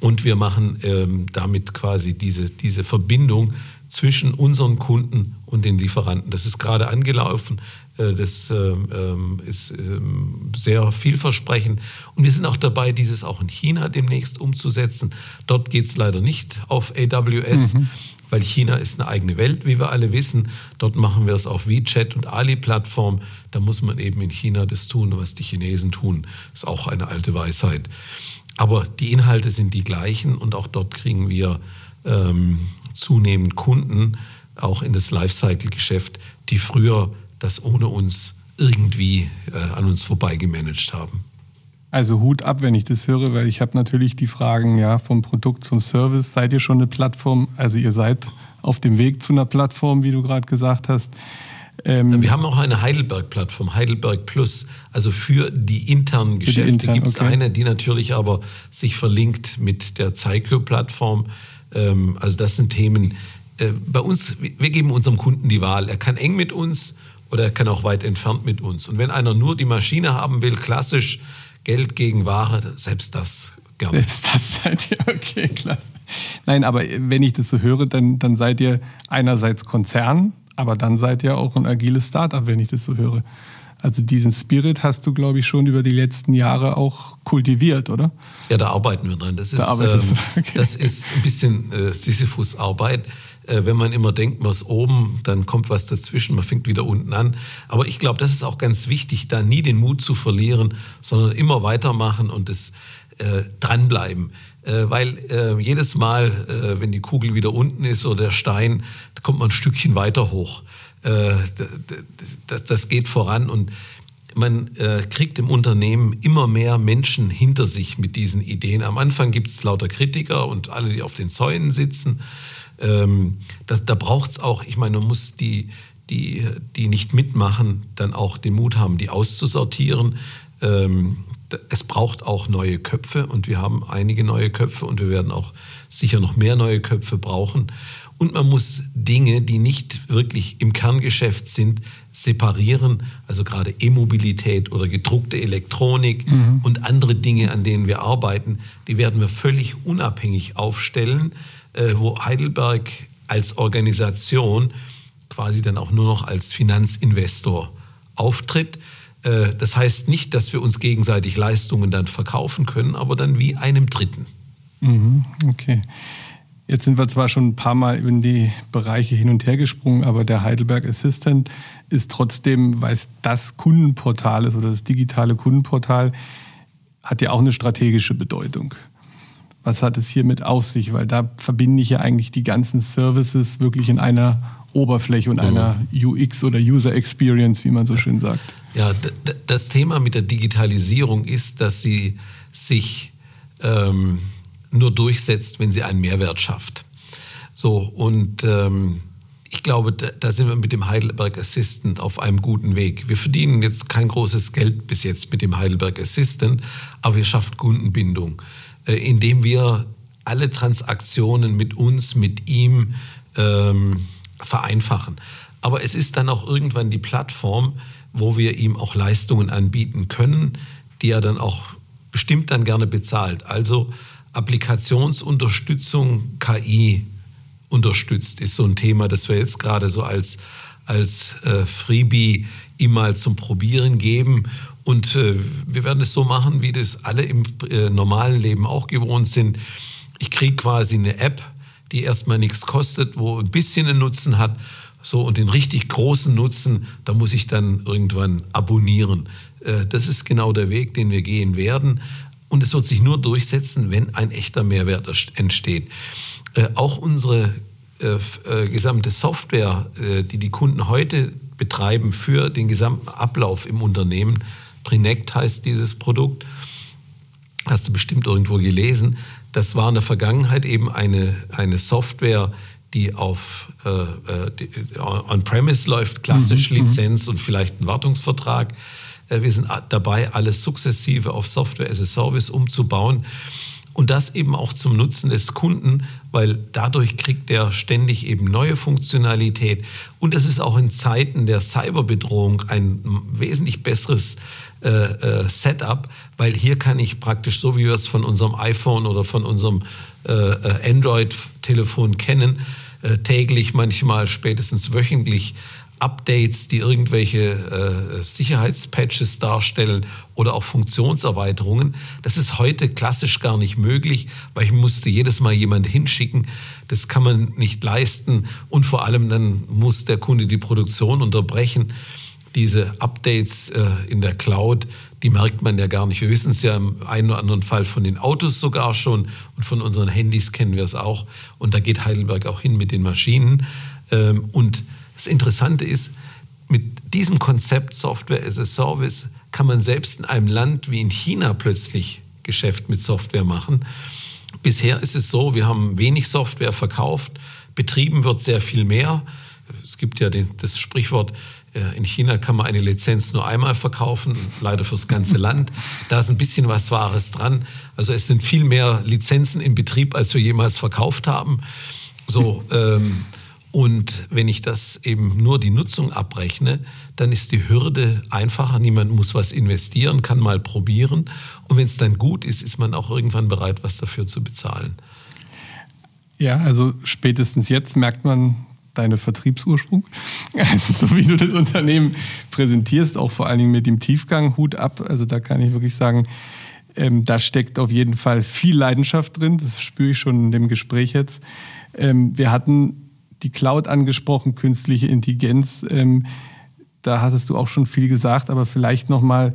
Und wir machen ähm, damit quasi diese, diese Verbindung zwischen unseren Kunden und den Lieferanten. Das ist gerade angelaufen. Äh, das ähm, ähm, ist ähm, sehr vielversprechend. Und wir sind auch dabei, dieses auch in China demnächst umzusetzen. Dort geht es leider nicht auf AWS, mhm. weil China ist eine eigene Welt, wie wir alle wissen. Dort machen wir es auf WeChat und Ali-Plattform. Da muss man eben in China das tun, was die Chinesen tun. Das ist auch eine alte Weisheit. Aber die Inhalte sind die gleichen und auch dort kriegen wir ähm, zunehmend Kunden, auch in das Lifecycle-Geschäft, die früher das ohne uns irgendwie äh, an uns vorbei gemanagt haben. Also Hut ab, wenn ich das höre, weil ich habe natürlich die Fragen ja vom Produkt zum Service. Seid ihr schon eine Plattform? Also ihr seid auf dem Weg zu einer Plattform, wie du gerade gesagt hast. Ähm Wir haben auch eine Heidelberg-Plattform, Heidelberg Plus. Also für die internen Geschäfte intern, gibt es okay. eine, die natürlich aber sich verlinkt mit der Zeiko-Plattform. Ähm, also das sind Themen. Äh, bei uns, wir geben unserem Kunden die Wahl. Er kann eng mit uns oder er kann auch weit entfernt mit uns. Und wenn einer nur die Maschine haben will, klassisch Geld gegen Ware, selbst das gerne. Selbst das <laughs> seid ihr, okay, klasse. Nein, aber wenn ich das so höre, dann, dann seid ihr einerseits Konzern, aber dann seid ihr auch ein agiles Startup, wenn ich das so höre. Also diesen Spirit hast du, glaube ich, schon über die letzten Jahre auch kultiviert, oder? Ja, da arbeiten wir dran. Das ist, da ähm, <laughs> okay. das ist ein bisschen äh, Sisyphus-Arbeit. Äh, wenn man immer denkt, man ist oben, dann kommt was dazwischen, man fängt wieder unten an. Aber ich glaube, das ist auch ganz wichtig, da nie den Mut zu verlieren, sondern immer weitermachen und es äh, dranbleiben. Äh, weil äh, jedes Mal, äh, wenn die Kugel wieder unten ist oder der Stein, da kommt man ein Stückchen weiter hoch. Äh, das, das, geht voran und man äh, kriegt im Unternehmen immer mehr Menschen hinter sich mit diesen Ideen. Am Anfang gibt es lauter Kritiker und alle, die auf den Zäunen sitzen. Ähm, da da braucht es auch, ich meine, man muss die, die, die nicht mitmachen, dann auch den Mut haben, die auszusortieren. Ähm, es braucht auch neue Köpfe und wir haben einige neue Köpfe und wir werden auch sicher noch mehr neue Köpfe brauchen. Und man muss Dinge, die nicht wirklich im Kerngeschäft sind, separieren. Also gerade E-Mobilität oder gedruckte Elektronik mhm. und andere Dinge, an denen wir arbeiten, die werden wir völlig unabhängig aufstellen, wo Heidelberg als Organisation quasi dann auch nur noch als Finanzinvestor auftritt. Äh, das heißt nicht, dass wir uns gegenseitig Leistungen dann verkaufen können, aber dann wie einem Dritten. Mhm, okay. Jetzt sind wir zwar schon ein paar Mal in die Bereiche hin und her gesprungen, aber der Heidelberg Assistant ist trotzdem, weil es das Kundenportal ist oder das digitale Kundenportal, hat ja auch eine strategische Bedeutung. Was hat es hiermit auf sich? Weil da verbinde ich ja eigentlich die ganzen Services wirklich in einer Oberfläche und einer UX oder User Experience, wie man so schön sagt. Ja, das Thema mit der Digitalisierung ist, dass sie sich ähm, nur durchsetzt, wenn sie einen Mehrwert schafft. So, und ähm, ich glaube, da, da, sind wir mit dem Heidelberg Assistant auf einem guten Weg. Wir verdienen jetzt kein großes Geld bis jetzt mit dem Heidelberg Assistant, aber wir schaffen Kundenbindung, indem wir alle Transaktionen mit uns, mit ihm ähm, vereinfachen. Aber es ist dann auch irgendwann die Plattform, wo wir ihm auch Leistungen anbieten können, die er dann auch bestimmt dann gerne bezahlt. Also Applikationsunterstützung KI unterstützt, ist so ein Thema, das wir jetzt gerade so als, als äh, Freebie ihm mal zum Probieren geben. Und äh, wir werden es so machen, wie das alle im äh, normalen Leben auch gewohnt sind. Ich kriege quasi eine App, die erstmal nichts kostet, wo ein bisschen einen Nutzen hat. So, und den richtig großen Nutzen, da muss ich dann irgendwann abonnieren. Äh, das ist genau der Weg, den wir gehen werden. Und es wird sich nur durchsetzen, wenn ein echter Mehrwert entsteht. Äh, auch unsere äh, äh, gesamte Software, äh, die die Kunden heute betreiben für den gesamten Ablauf im Unternehmen, Prinect heißt dieses Produkt, hast du bestimmt irgendwo gelesen, das war in der Vergangenheit eben eine, eine Software, die auf äh, äh On-Premise läuft, klassisch mhm, mhm, Lizenz und vielleicht ein Wartungsvertrag. Äh, wir sind dabei, alles sukzessive auf Software as a Service umzubauen. Und das eben auch zum Nutzen des Kunden, weil dadurch kriegt er ständig eben neue Funktionalität. Und es ist auch in Zeiten der Cyberbedrohung ein wesentlich besseres äh, äh, Setup, weil hier kann ich praktisch so, wie wir es von unserem iPhone oder von unserem äh, äh Android-Telefon kennen, äh, täglich, manchmal spätestens wöchentlich Updates, die irgendwelche äh, Sicherheitspatches darstellen oder auch Funktionserweiterungen. Das ist heute klassisch gar nicht möglich, weil ich musste jedes Mal jemand hinschicken. Das kann man nicht leisten und vor allem dann muss der Kunde die Produktion unterbrechen. Diese Updates äh, in der Cloud, die merkt man ja gar nicht. Wir wissen es ja im einen oder anderen Fall von den Autos sogar schon und von unseren Handys kennen wir es auch. Und da geht Heidelberg auch hin mit den Maschinen. Ähm, und das Interessante ist, mit diesem Konzept Software as a Service kann man selbst in einem Land wie in China plötzlich Geschäft mit Software machen. Bisher ist es so, wir haben wenig Software verkauft, betrieben wird sehr viel mehr. Es gibt ja das Sprichwort, in China kann man eine Lizenz nur einmal verkaufen, leider fürs ganze Land. Da ist ein bisschen was Wahres dran. Also es sind viel mehr Lizenzen in Betrieb, als wir jemals verkauft haben. So, ähm, und wenn ich das eben nur die Nutzung abrechne, dann ist die Hürde einfacher. Niemand muss was investieren, kann mal probieren. Und wenn es dann gut ist, ist man auch irgendwann bereit, was dafür zu bezahlen. Ja, also spätestens jetzt merkt man deine Vertriebsursprung. <laughs> Also so wie du das Unternehmen präsentierst, auch vor allen Dingen mit dem Tiefgang, Hut ab. Also da kann ich wirklich sagen, ähm, da steckt auf jeden Fall viel Leidenschaft drin. Das spüre ich schon in dem Gespräch jetzt. Ähm, wir hatten die Cloud angesprochen, künstliche Intelligenz. Ähm, da hattest du auch schon viel gesagt, aber vielleicht noch mal,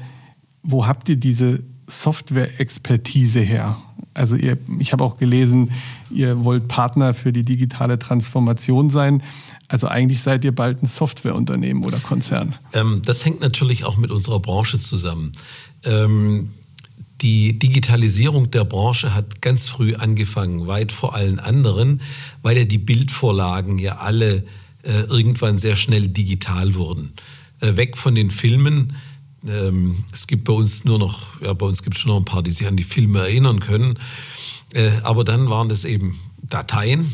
wo habt ihr diese Software-Expertise her? Also ihr, ich habe auch gelesen, ihr wollt Partner für die digitale Transformation sein. Also eigentlich seid ihr bald ein Softwareunternehmen oder Konzern. Ähm, das hängt natürlich auch mit unserer Branche zusammen. Ähm, die Digitalisierung der Branche hat ganz früh angefangen, weit vor allen anderen, weil ja die Bildvorlagen ja alle äh, irgendwann sehr schnell digital wurden. Äh, weg von den Filmen. Ähm, es gibt bei uns nur noch, ja, bei uns gibt es schon noch ein paar, die sich an die Filme erinnern können. Äh, aber dann waren das eben Dateien.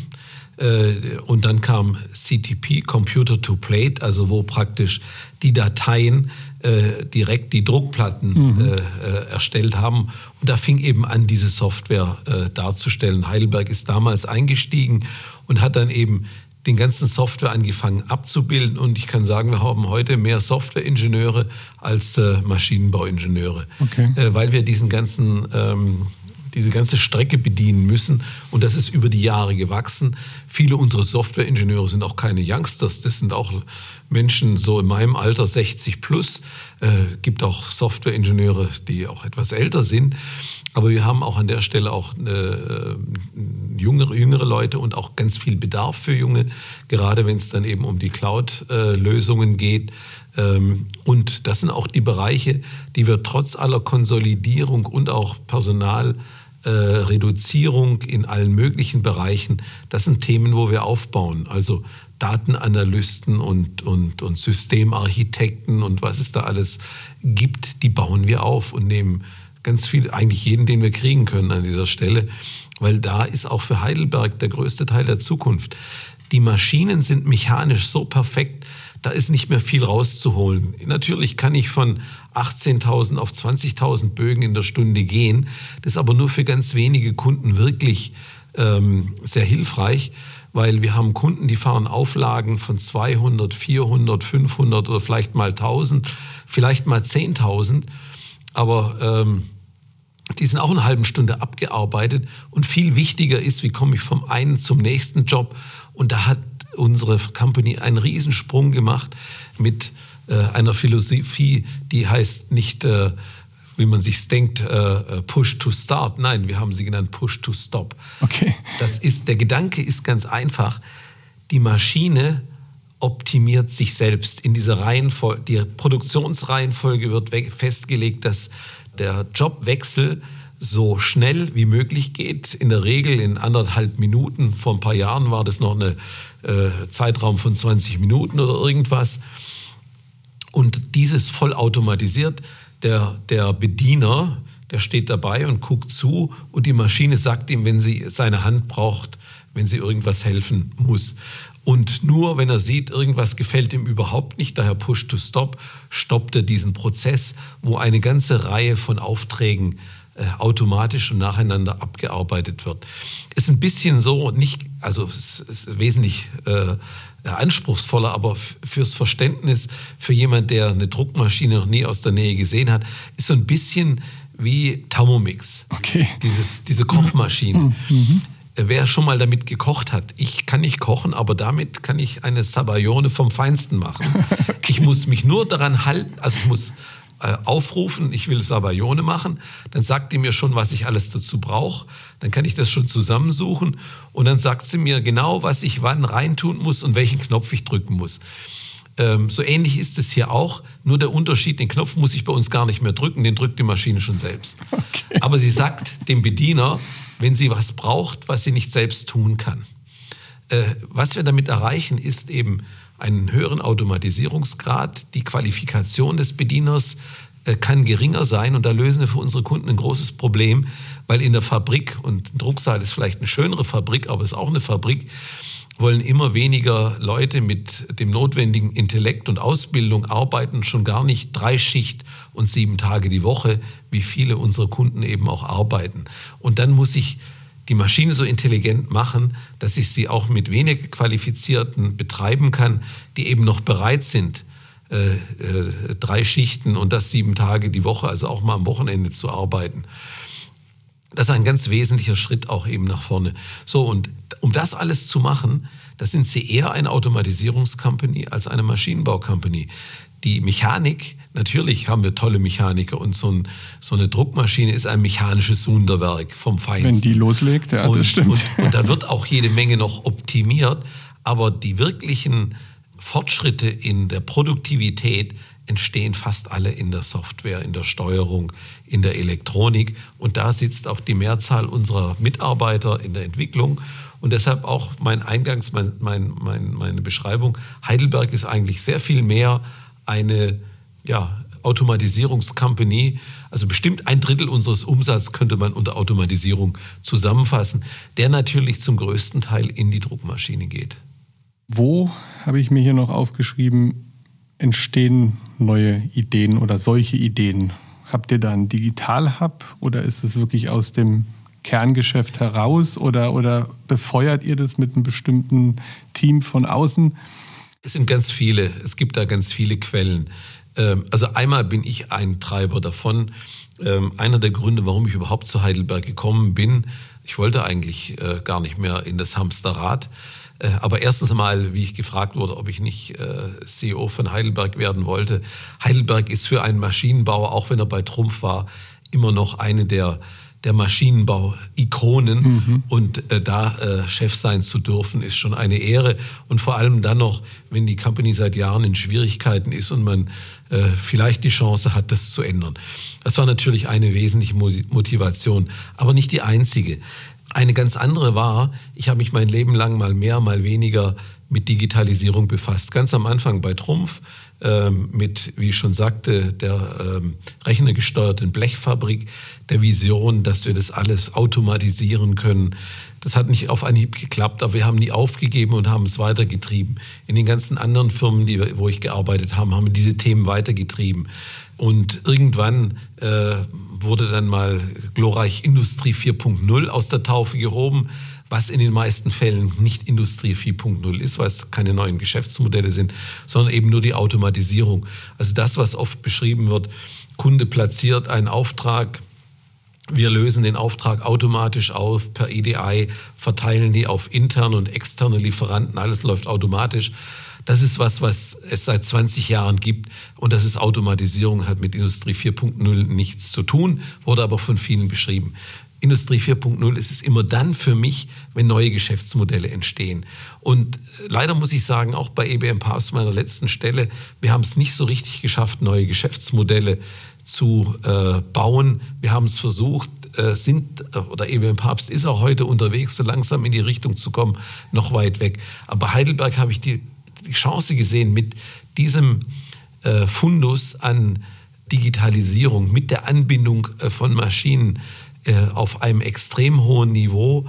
Äh, und dann kam CTP, Computer to Plate, also wo praktisch die Dateien äh, direkt die Druckplatten mhm. äh, äh, erstellt haben. Und da fing eben an, diese Software darzustellen. Heidelberg ist damals eingestiegen und hat dann eben den ganzen Software angefangen abzubilden. Und ich kann sagen, wir haben heute mehr Softwareingenieure als äh, Maschinenbauingenieure, okay. äh, weil wir diesen ganzen ähm, diese ganze Strecke bedienen müssen. Und das ist über die Jahre gewachsen. Viele unserer Softwareingenieure sind auch keine Youngsters. Das sind auch Menschen so in meinem Alter 60 plus. Äh, gibt auch Softwareingenieure, die auch etwas älter sind. Aber wir haben auch an der Stelle auch äh, jüngere, jüngere Leute und auch ganz viel Bedarf für Junge, gerade wenn es dann eben um die Cloud-Lösungen geht. Ähm, und das sind auch die Bereiche, die wir trotz aller Konsolidierung und auch Personal äh, Reduzierung in allen möglichen Bereichen, das sind Themen, wo wir aufbauen. Also Datenanalysten und, und, und Systemarchitekten und was es da alles gibt, die bauen wir auf und nehmen ganz viel, eigentlich jeden, den wir kriegen können an dieser Stelle, weil da ist auch für Heidelberg der größte Teil der Zukunft. Die Maschinen sind mechanisch so perfekt, da ist nicht mehr viel rauszuholen. Natürlich kann ich von 18.000 auf 20.000 Bögen in der Stunde gehen. Das ist aber nur für ganz wenige Kunden wirklich ähm, sehr hilfreich, weil wir haben Kunden, die fahren Auflagen von 200, 400, 500 oder vielleicht mal 1000, vielleicht mal 10.000. Aber ähm, die sind auch eine halbe Stunde abgearbeitet. Und viel wichtiger ist, wie komme ich vom einen zum nächsten Job. Und da hat unsere Company einen Riesensprung gemacht mit äh, einer Philosophie, die heißt nicht, äh, wie man sich denkt, äh, Push to Start. Nein, wir haben sie genannt Push to Stop. Okay. Das ist, der Gedanke ist ganz einfach. Die Maschine optimiert sich selbst in dieser Reihenfolge. Die Produktionsreihenfolge wird festgelegt, dass der Jobwechsel so schnell wie möglich geht. In der Regel in anderthalb Minuten. Vor ein paar Jahren war das noch ein äh, Zeitraum von 20 Minuten oder irgendwas. Und dieses vollautomatisiert. Der, der Bediener, der steht dabei und guckt zu und die Maschine sagt ihm, wenn sie seine Hand braucht, wenn sie irgendwas helfen muss. Und nur wenn er sieht, irgendwas gefällt ihm überhaupt nicht, daher Push to Stop, stoppt er diesen Prozess, wo eine ganze Reihe von Aufträgen automatisch und nacheinander abgearbeitet wird. Ist ein bisschen so, nicht, also es ist wesentlich äh, anspruchsvoller, aber fürs Verständnis für jemand, der eine Druckmaschine noch nie aus der Nähe gesehen hat, ist so ein bisschen wie Thermomix. Okay. Dieses, diese Kochmaschine. Mhm. Wer schon mal damit gekocht hat, ich kann nicht kochen, aber damit kann ich eine Sabayone vom Feinsten machen. <laughs> okay. Ich muss mich nur daran halten, also ich muss äh, aufrufen, ich will Sabayone machen, dann sagt die mir schon, was ich alles dazu brauche. Dann kann ich das schon zusammensuchen und dann sagt sie mir genau, was ich wann reintun muss und welchen Knopf ich drücken muss. Ähm, so ähnlich ist es hier auch, nur der Unterschied, den Knopf muss ich bei uns gar nicht mehr drücken, den drückt die Maschine schon selbst. <laughs> Okay. Aber sie sagt dem Bediener, wenn sie was braucht, was sie nicht selbst tun kann. Äh, was wir damit erreichen, ist eben einen höheren Automatisierungsgrad. Die Qualifikation des Bedieners äh, kann geringer sein und da lösen wir für unsere Kunden ein großes Problem, weil in der Fabrik, und ein Drucksaal ist vielleicht eine schönere Fabrik, aber es ist auch eine Fabrik, wollen immer weniger Leute mit dem notwendigen Intellekt und Ausbildung arbeiten, schon gar nicht drei Schicht und sieben Tage die Woche, wie viele unserer Kunden eben auch arbeiten. Und dann muss ich die Maschine so intelligent machen, dass ich sie auch mit weniger Qualifizierten betreiben kann, die eben noch bereit sind, äh, äh, drei Schichten und das sieben Tage die Woche, also auch mal am Wochenende zu arbeiten. Das ist ein ganz wesentlicher Schritt auch eben nach vorne. So, und um das alles zu machen, da sind sie eher eine Automatisierungscompany als eine Maschinenbaucompany. Die Mechanik Natürlich haben wir tolle Mechaniker und so, ein, so, eine Druckmaschine ist ein mechanisches Wunderwerk vom Feinsten. Wenn die loslegt, ja, und, das stimmt. Und, und da wird auch jede Menge noch optimiert, aber die wirklichen Fortschritte in der Produktivität entstehen fast alle in der Software, in der Steuerung, in der Elektronik. Und da sitzt auch die Mehrzahl unserer Mitarbeiter in der Entwicklung. Und deshalb auch mein Eingangs, mein, mein, mein, meine Beschreibung, Heidelberg ist eigentlich sehr viel mehr eine ja, Automatisierungscompany. Also bestimmt ein Drittel unseres Umsatzes könnte man unter Automatisierung zusammenfassen, der natürlich zum größten Teil in die Druckmaschine geht. Wo, habe ich mir hier noch aufgeschrieben, entstehen neue Ideen oder solche Ideen? Habt ihr da einen Digital-Hub oder ist es wirklich aus dem Kerngeschäft heraus oder, oder befeuert ihr das mit einem bestimmten Team von außen? Es sind ganz viele, es gibt da ganz viele Quellen. Ähm, also einmal bin ich ein Treiber davon. Ähm, einer der Gründe, warum ich überhaupt zu Heidelberg gekommen bin, ich wollte eigentlich äh, gar nicht mehr in das Hamsterrad. Äh, aber erstens mal, wie ich gefragt wurde, ob ich nicht äh, CEO von Heidelberg werden wollte. Heidelberg ist für einen Maschinenbauer, auch wenn er bei Trumpf war, immer noch eine der, der Maschinenbau-Ikonen. Mhm. Und äh, da äh, Chef sein zu dürfen, ist schon eine Ehre. Und vor allem dann noch, wenn die Company seit Jahren in Schwierigkeiten ist und man äh, vielleicht die Chance hat, das zu ändern. Das war natürlich eine wesentliche Motivation, aber nicht die einzige. Eine ganz andere war, ich habe mich mein Leben lang mal mehr, mal weniger mit Digitalisierung befasst. Ganz am Anfang bei Trumpf ähm, mit, wie ich schon sagte, der ähm, rechnergesteuerten Blechfabrik, der Vision, dass wir das alles automatisieren können. Das hat nicht auf Anhieb geklappt, aber wir haben nie aufgegeben und haben es weitergetrieben. In den ganzen anderen Firmen, die, wo ich gearbeitet habe, haben wir diese Themen weitergetrieben. Und irgendwann äh, wurde dann mal glorreich Industrie 4.0 aus der Taufe gehoben, was in den meisten Fällen nicht Industrie 4.0 ist, weil es keine neuen Geschäftsmodelle sind, sondern eben nur die Automatisierung. Also das, was oft beschrieben wird, Kunde platziert einen Auftrag, wir lösen den Auftrag automatisch auf per EDI, verteilen die auf interne und externe Lieferanten, alles läuft automatisch. Das ist was, was es seit 20 Jahren gibt und das ist Automatisierung, hat mit Industrie 4.0 nichts zu tun, wurde aber von vielen beschrieben. Industrie 4.0 ist es immer dann für mich, wenn neue Geschäftsmodelle entstehen. Und leider muss ich sagen, auch bei EBM Papst meiner letzten Stelle, wir haben es nicht so richtig geschafft, neue Geschäftsmodelle zu äh, bauen. Wir haben es versucht, äh, sind, äh, oder EBM Papst ist auch heute unterwegs, so langsam in die Richtung zu kommen, noch weit weg. Aber Heidelberg habe ich die die Chance gesehen, mit diesem äh, Fundus an Digitalisierung, mit der Anbindung äh, von Maschinen äh, auf einem extrem hohen Niveau,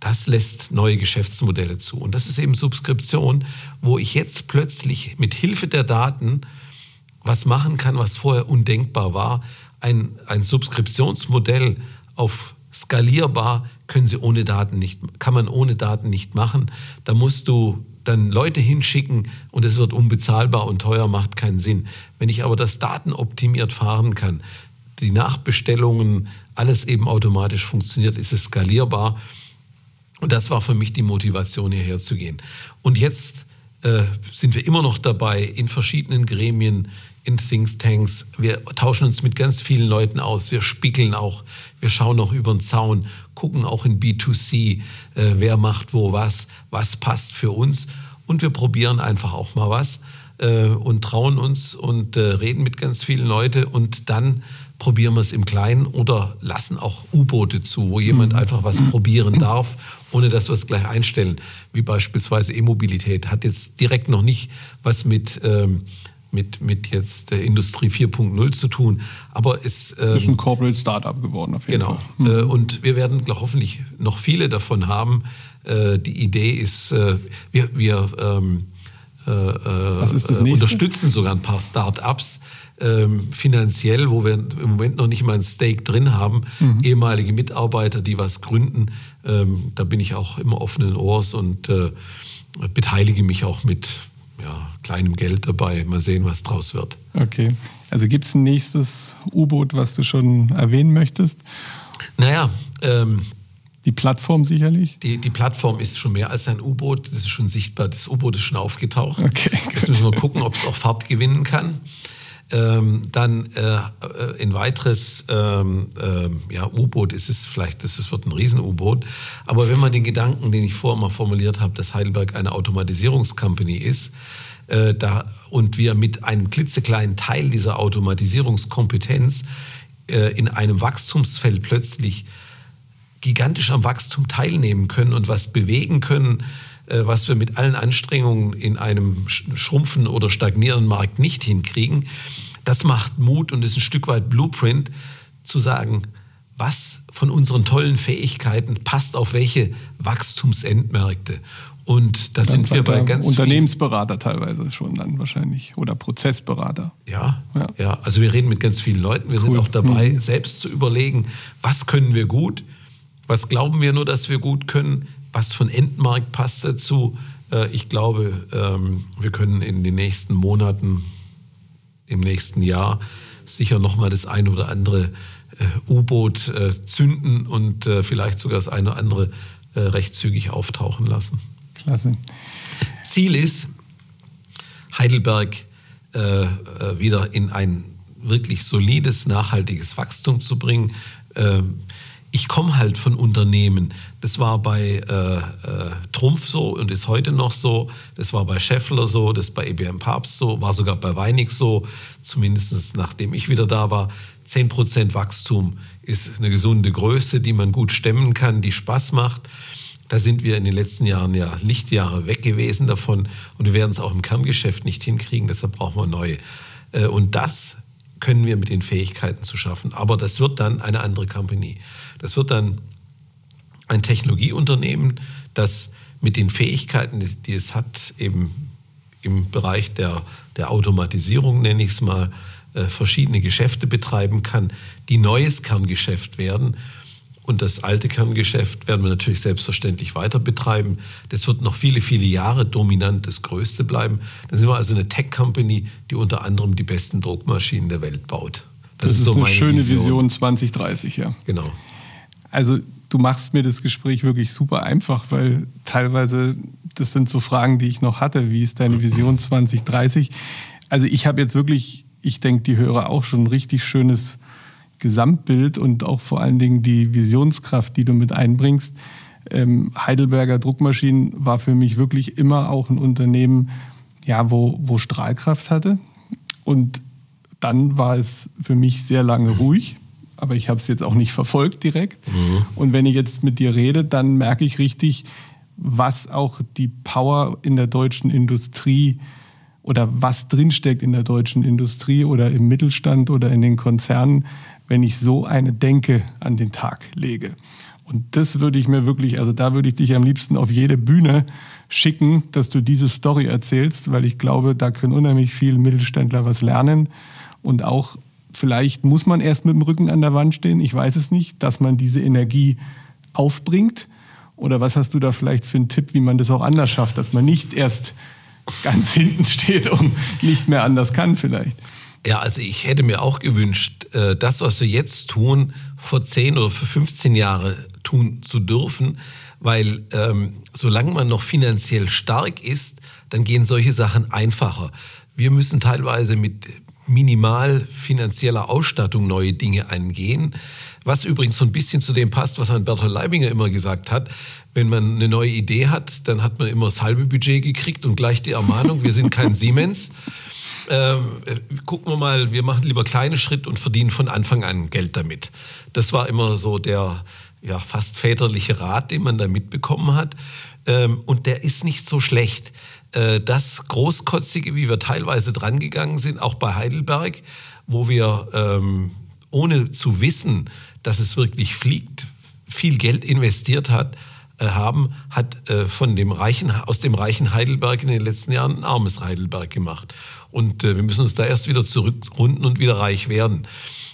das lässt neue Geschäftsmodelle zu. Und das ist eben Subskription, wo ich jetzt plötzlich mit Hilfe der Daten was machen kann, was vorher undenkbar war. Ein, ein Subskriptionsmodell auf skalierbar können Sie ohne Daten nicht, kann man ohne Daten nicht machen. Da musst du dann Leute hinschicken und es wird unbezahlbar und teuer, macht keinen Sinn. Wenn ich aber das datenoptimiert fahren kann, die Nachbestellungen, alles eben automatisch funktioniert, ist es skalierbar. Und das war für mich die Motivation, hierher zu gehen. Und jetzt äh, sind wir immer noch dabei, in verschiedenen Gremien, in Thinktanks. Wir tauschen uns mit ganz vielen Leuten aus. Wir spiegeln auch. Wir schauen auch über den Zaun, gucken auch in B2C, äh, wer macht wo was, was passt für uns. Und wir probieren einfach auch mal was äh, und trauen uns und äh, reden mit ganz vielen Leuten. Und dann probieren wir es im Kleinen oder lassen auch U-Boote zu, wo jemand mhm. einfach was probieren <clears throat> darf, ohne dass wir es gleich einstellen. Wie beispielsweise E-Mobilität. Hat jetzt direkt noch nicht was mit. Ähm, mit, mit jetzt der Industrie 4.0 zu tun. Aber es ähm, ist ein Corporate Startup geworden auf jeden genau. Fall. Genau. Mhm. und wir werden glaub, hoffentlich noch viele davon haben. Äh, die Idee ist, äh, wir, wir ähm, äh, äh, unterstützen sogar ein paar Start-ups ähm, finanziell, wo wir im Moment noch nicht mal ein Stake drin haben. Mhm. Ehemalige Mitarbeiter, die was gründen. Ähm, da bin ich auch immer offenen Ohrs und äh, beteilige mich auch mit ja, kleinem Geld dabei. Mal sehen, was draus wird. Okay. Also gibt es ein nächstes U-Boot, was du schon erwähnen möchtest? Naja, ähm, die Plattform sicherlich? Die, die Plattform ist schon mehr als ein U-Boot. Das ist schon sichtbar. Das U-Boot ist schon aufgetaucht. Okay, Jetzt müssen wir gucken, ob es auch Fahrt gewinnen kann. Ähm, dann äh, ein weiteres ähm, äh, ja, U-Boot ist es vielleicht, das wird ein Riesen-U-Boot. Aber wenn man den Gedanken, den ich vorher mal formuliert habe, dass Heidelberg eine Automatisierungscompany ist, äh, da, und wir mit einem klitzekleinen Teil dieser Automatisierungskompetenz äh, in einem Wachstumsfeld plötzlich gigantisch am Wachstum teilnehmen können und was bewegen können, äh, was wir mit allen Anstrengungen in einem schrumpfen oder stagnierenden Markt nicht hinkriegen, das macht Mut und ist ein Stück weit Blueprint zu sagen, was von unseren tollen Fähigkeiten passt auf welche Wachstumsendmärkte. Und da sind wir bei ganz Unternehmensberater teilweise schon dann wahrscheinlich oder Prozessberater. Ja, ja, ja, Also wir reden mit ganz vielen Leuten. Wir cool. sind auch dabei, mhm. selbst zu überlegen, was können wir gut, was glauben wir nur, dass wir gut können, was von Endmarkt passt dazu. Äh, ich glaube, ähm, wir können in den nächsten Monaten, im nächsten Jahr sicher noch mal das eine oder andere äh, U-Boot äh, zünden und vielleicht sogar das eine oder andere recht zügig auftauchen lassen. Klasse. Ziel ist, Heidelberg wieder in ein wirklich solides, nachhaltiges Wachstum zu bringen. Ich komme halt von Unternehmen. Das war bei äh, äh, Trumpf so und ist heute noch so. Das war bei Scheffler so, das bei IBM Papst so, war sogar bei Weinig so, zumindest nachdem ich wieder da war. 10% Wachstum ist eine gesunde Größe, die man gut stemmen kann, die Spaß macht. Da sind wir in den letzten Jahren ja Lichtjahre weg gewesen davon und wir werden es auch im Kerngeschäft nicht hinkriegen, deshalb brauchen wir neue. Äh, und das können wir mit den Fähigkeiten zu schaffen. Aber das wird dann eine andere Company. Das wird dann ein Technologieunternehmen, das mit den Fähigkeiten, die es hat, eben im Bereich der, der Automatisierung, nenne ich es mal, äh, verschiedene Geschäfte betreiben kann, die neues Kerngeschäft werden und das alte Kerngeschäft werden wir natürlich selbstverständlich weiter betreiben. Das wird noch viele, viele Jahre dominant das Größte bleiben. Dann sind wir also eine Tech-Company, die unter anderem die besten Druckmaschinen der Welt baut. Das, das ist, so eine schöne Vision. Vision 2030, ja. Genau. Also du machst mir das Gespräch wirklich super einfach, weil teilweise das sind so Fragen, die ich noch hatte. Wie ist deine Vision 2030? Also ich habe jetzt wirklich, ich denke, die Hörer auch schon ein richtig schönes Gesamtbild und auch vor allen Dingen die Visionskraft, die du mit einbringst. Ähm, Heidelberger Druckmaschinen war für mich wirklich immer auch ein Unternehmen, ja, wo, wo Strahlkraft hatte. Und dann war es für mich sehr lange ruhig, aber ich habe es jetzt auch nicht verfolgt direkt. Mhm. Und wenn ich jetzt mit dir rede, dann merke ich richtig, was auch die Power in der deutschen Industrie oder was drinsteckt in der deutschen Industrie oder im Mittelstand oder in den Konzernen, wenn ich so eine Denke an den Tag lege. Und das würde ich mir wirklich, also da würde ich dich am liebsten auf jede Bühne schicken, dass du diese Story erzählst, weil ich glaube, da können unheimlich viele Mittelständler was lernen. Und auch vielleicht muss man erst mit dem Rücken an der Wand stehen, ich weiß es nicht, dass man diese Energie aufbringt. Oder was hast du da vielleicht für einen Tipp, wie man das auch anders schafft, dass man nicht erst ganz <laughs> hinten steht und nicht mehr anders kann vielleicht? Ja, also ich hätte mir auch gewünscht, äh, das, was wir jetzt tun, vor 10 oder für 15 Jahre tun zu dürfen, weil ähm, solange man noch finanziell stark ist, dann gehen solche Sachen einfacher. Wir müssen teilweise mit minimal finanzieller Ausstattung neue Dinge angehen. Was übrigens so ein bisschen zu dem passt, was ein Bertolt Leibinger immer gesagt hat. Wenn man eine neue Idee hat, dann hat man immer das halbe Budget gekriegt und gleich die Ermahnung, wir sind kein <laughs> Siemens ähm, gucken wir mal, wir machen lieber kleine Schritte und verdienen von Anfang an Geld damit. Das war immer so der ja, fast väterliche Rat, den man da mitbekommen hat. Ähm, und der ist nicht so schlecht. Äh, das Großkotzige, wie wir teilweise drangegangen sind, auch bei Heidelberg, wo wir ähm, ohne zu wissen, dass es wirklich fliegt, viel Geld investiert hat, äh, haben, hat äh, von dem reichen, aus dem reichen Heidelberg in den letzten Jahren ein armes Heidelberg gemacht. Und äh, wir müssen uns da erst wieder zurückrunden und wieder reich werden.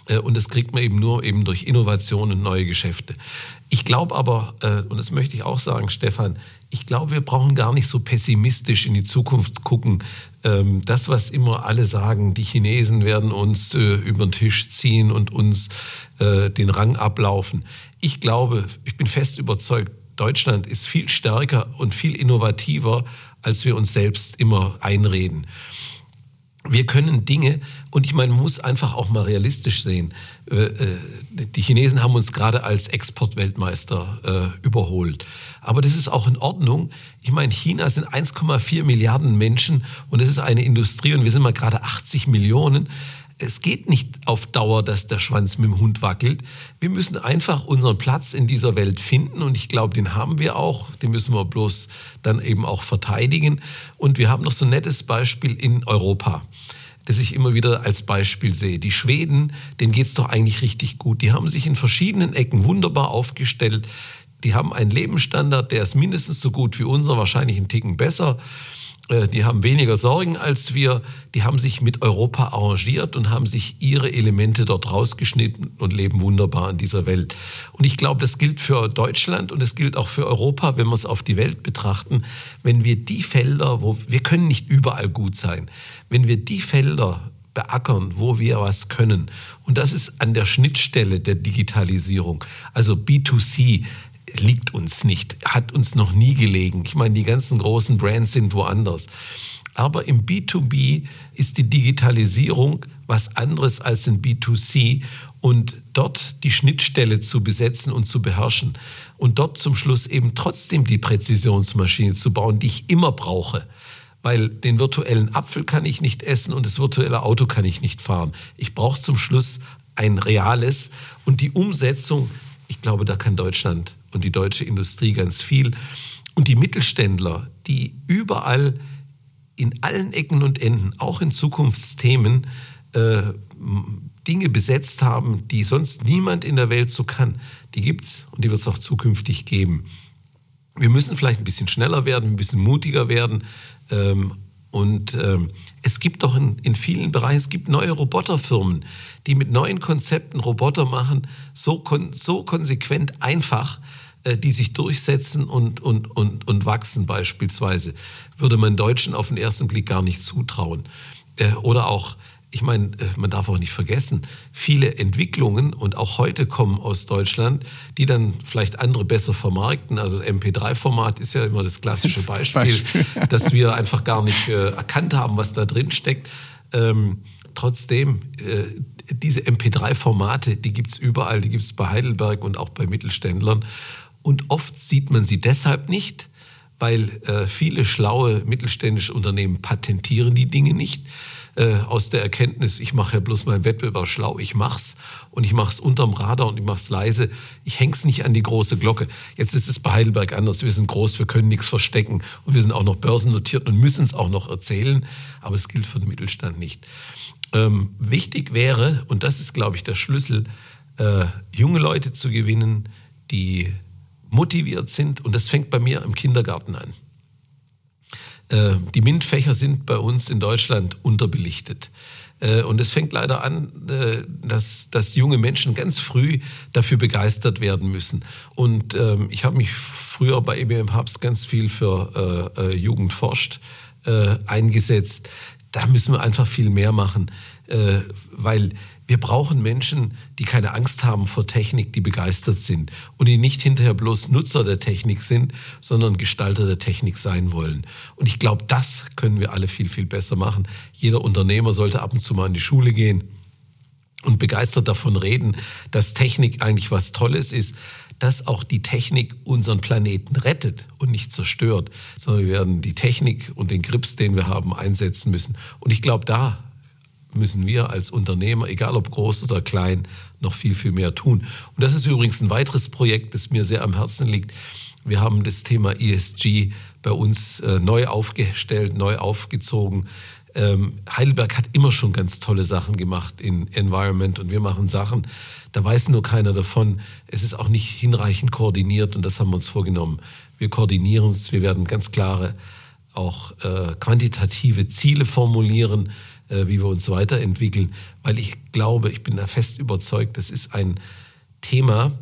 Äh, und das kriegt man eben nur eben durch Innovation und neue Geschäfte. Ich glaube aber, äh, und das möchte ich auch sagen, Stefan, ich glaube, wir brauchen gar nicht so pessimistisch in die Zukunft gucken. Ähm, das, was immer alle sagen, die Chinesen werden uns äh, über den Tisch ziehen und uns äh, den Rang ablaufen. Ich glaube, ich bin fest überzeugt, Deutschland ist viel stärker und viel innovativer, als wir uns selbst immer einreden wir können Dinge, und ich meine, man muss einfach auch mal realistisch sehen. Äh, äh, die Chinesen haben uns gerade als Exportweltmeister äh, überholt. Aber das ist auch in Ordnung. Ich meine, China sind 1,4 Milliarden Menschen und es ist eine Industrie und wir sind mal gerade 80 Millionen es geht nicht auf Dauer, dass der Schwanz mit dem Hund wackelt. Wir müssen einfach unseren Platz in dieser Welt finden und ich glaube, den haben wir auch. Den müssen wir bloß dann eben auch verteidigen. Und wir haben noch so ein nettes Beispiel in Europa das ich immer wieder als Beispiel sehe. Die Schweden, denen geht es doch eigentlich richtig gut. Die haben sich in verschiedenen Ecken wunderbar aufgestellt. Die haben einen Lebensstandard, der ist mindestens so gut wie unser, wahrscheinlich einen Ticken besser. Äh, die haben weniger Sorgen als wir, die haben sich mit Europa arrangiert und haben sich ihre Elemente dort rausgeschnitten und leben wunderbar in dieser Welt. Und ich glaube, das gilt für Deutschland und es gilt auch für Europa, wenn wir es auf die Welt betrachten. Wenn wir die Felder, wo wir können nicht überall gut sein, wenn wir die Felder beackern, wo wir was können. Und das ist an der Schnittstelle der Digitalisierung, also B2C, liegt uns nicht, hat uns noch nie gelegen. Ich meine, die ganzen großen Brands sind woanders. Aber im B2B ist die Digitalisierung was anderes als in B2C und dort die Schnittstelle zu besetzen und zu beherrschen und dort zum Schluss eben trotzdem die Präzisionsmaschine zu bauen, die ich immer brauche. Weil den virtuellen Apfel kann ich nicht essen und das virtuelle Auto kann ich nicht fahren. Ich brauche zum Schluss ein reales und die Umsetzung, ich glaube, da kann Deutschland und die deutsche Industrie ganz viel. Und die Mittelständler, die überall in allen Ecken und Enden, auch in Zukunftsthemen, äh, Dinge besetzt haben, die sonst niemand in der Welt so kann, die gibt es und die wird es auch zukünftig geben. Wir müssen vielleicht ein bisschen schneller werden, ein bisschen mutiger werden. Ähm, und ähm, es gibt doch in, in vielen Bereichen, es gibt neue Roboterfirmen, die mit neuen Konzepten Roboter machen, so, kon so konsequent einfach, äh, die sich durchsetzen und, und, und, und wachsen beispielsweise, würde man Deutschen auf den ersten Blick gar nicht zutrauen. Äh, oder auch, ich meine, äh, man darf auch nicht vergessen, viele Entwicklungen und auch heute kommen aus Deutschland, die dann vielleicht andere besser vermarkten. Also das MP3-Format ist ja immer das klassische <laughs> Beispiel, Beispiel. dass wir einfach gar nicht erkannt haben, was da drin steckt. Ähm, trotzdem, äh, diese MP3-Formate, die gibt es überall, die gibt es bei Heidelberg und auch bei Mittelständlern. Und oft sieht man sie deshalb nicht, weil äh, viele schlaue mittelständische Unternehmen patentieren die Dinge nicht. Äh, aus der Erkenntnis, ich mache ja bloß meinen Wettbewerb schlau, ich mach's und ich mach's unterm Radar und ich mach's leise. Ich häng's nicht an die große Glocke. Jetzt ist es bei Heidelberg anders. Wir sind groß, wir können nichts verstecken und wir sind auch noch börsennotiert und müssen es auch noch erzählen. Aber es gilt für den Mittelstand nicht. Ähm, wichtig wäre, und das ist, glaube ich, der Schlüssel, äh, junge Leute zu gewinnen, die motiviert sind. Und das fängt bei mir im Kindergarten an. Äh, die MINT-Fächer sind bei uns in Deutschland unterbelichtet. Äh, und es fängt leider an, äh, dass, dass junge Menschen ganz früh dafür begeistert werden müssen. Und ähm, ich habe mich früher bei IBM Hubs ganz viel für Jugend forscht eingesetzt. Da müssen wir einfach viel mehr machen, weil wir brauchen Menschen, die keine Angst haben vor Technik, die begeistert sind und die nicht hinterher bloß Nutzer der Technik sind, sondern Gestalter der Technik sein wollen. Und ich glaube, das können wir alle viel, viel besser machen. Jeder Unternehmer sollte ab und zu mal in die Schule gehen und begeistert davon reden, dass Technik eigentlich was Tolles ist, dass auch die Technik unseren Planeten rettet und nicht zerstört, sondern wir werden die Technik und den Grips, den wir haben, einsetzen müssen. Und ich glaube, da müssen wir als Unternehmer, egal ob groß oder klein, noch viel, viel mehr tun. Und das ist übrigens ein weiteres Projekt, das mir sehr am Herzen liegt. Wir haben das Thema ESG bei uns äh, neu aufgestellt, neu aufgezogen. Ähm, Heidelberg hat immer schon ganz tolle Sachen gemacht in Environment und wir machen Sachen, da weiß nur keiner davon. Es ist auch nicht hinreichend koordiniert und das haben wir uns vorgenommen. Wir koordinieren es, wir werden ganz klare, auch äh, quantitative Ziele formulieren, wie wir uns weiterentwickeln, weil ich glaube, ich bin da fest überzeugt, das ist ein Thema,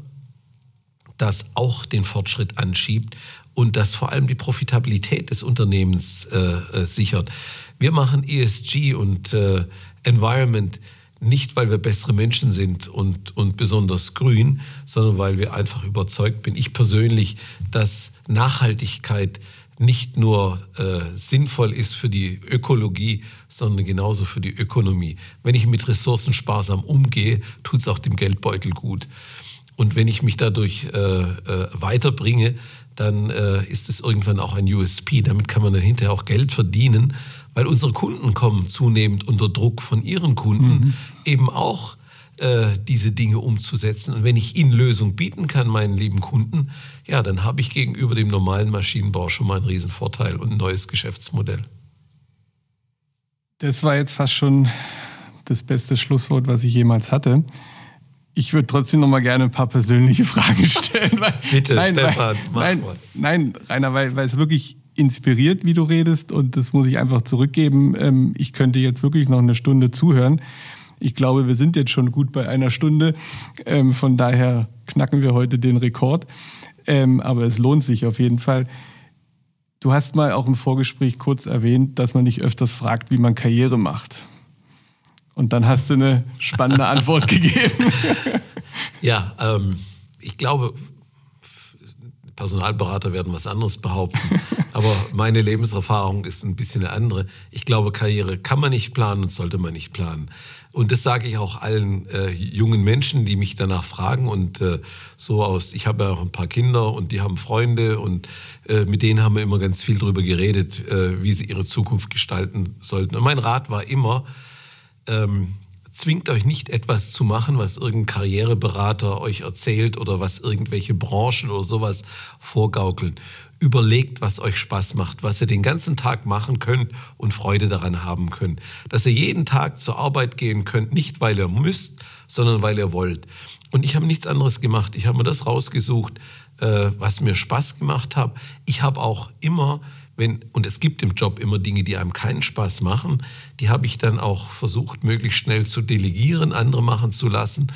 das auch den Fortschritt anschiebt und das vor allem die Profitabilität des Unternehmens äh, äh sichert. Wir machen ESG und äh, Environment nicht, weil wir bessere Menschen sind und, und besonders grün, sondern weil wir einfach überzeugt bin, ich persönlich, dass Nachhaltigkeit nicht nur äh, sinnvoll ist für die Ökologie, sondern genauso für die Ökonomie. Wenn ich mit Ressourcen sparsam umgehe, tut es auch dem Geldbeutel gut. Und wenn ich mich dadurch äh, äh, weiterbringe, dann äh, ist es irgendwann auch ein USP. Damit kann man dann hinterher auch Geld verdienen, weil unsere Kunden kommen zunehmend unter Druck von ihren Kunden mhm. eben auch diese Dinge umzusetzen. Und wenn ich ihnen Lösung bieten kann, meinen lieben Kunden, ja, dann habe ich gegenüber dem normalen Maschinenbau schon mal einen Riesenvorteil und ein neues Geschäftsmodell. Das war jetzt fast schon das beste Schlusswort, was ich jemals hatte. Ich würde trotzdem noch mal gerne ein paar persönliche <laughs> Fragen stellen. Weil, <laughs> Bitte, nein, Stefan, weil, nein, nein, Rainer, weil, weil es wirklich inspiriert, wie du redest und das muss ich einfach zurückgeben. Ähm, ich könnte jetzt wirklich noch eine Stunde zuhören. Ich glaube, wir sind jetzt schon gut bei einer Stunde. Ähm, von daher knacken wir heute den Rekord. Ähm, aber es lohnt sich auf jeden Fall. Du hast mal auch im Vorgespräch kurz erwähnt, dass man nicht öfters fragt, wie man Karriere macht. Und dann hast du eine spannende <laughs> Antwort gegeben. Ja, ähm, ich glaube, Personalberater werden was anderes behaupten. <laughs> Aber meine Lebenserfahrung ist ein bisschen eine andere. Ich glaube, Karriere kann man nicht planen und sollte man nicht planen. Und das sage ich auch allen äh, jungen Menschen, die mich danach fragen. Und äh, so aus, ich habe ja auch ein paar Kinder und die haben Freunde und äh, mit denen haben wir immer ganz viel darüber geredet, äh, wie sie ihre Zukunft gestalten sollten. Und mein Rat war immer, ähm, zwingt euch nicht etwas zu machen, was irgendein Karriereberater euch erzählt oder was irgendwelche Branchen oder sowas vorgaukeln. Überlegt, was euch Spaß macht, was ihr den ganzen Tag machen könnt und Freude daran haben könnt. Dass ihr jeden Tag zur Arbeit gehen könnt, nicht weil ihr müsst, sondern weil ihr wollt. Und ich habe nichts anderes gemacht. Ich habe mir das rausgesucht, äh, was mir Spaß gemacht hat. Ich habe auch immer wenn, und es gibt im Job immer Dinge, die einem keinen Spaß machen, die habe ich dann auch versucht, möglichst schnell zu delegieren, andere machen zu lassen.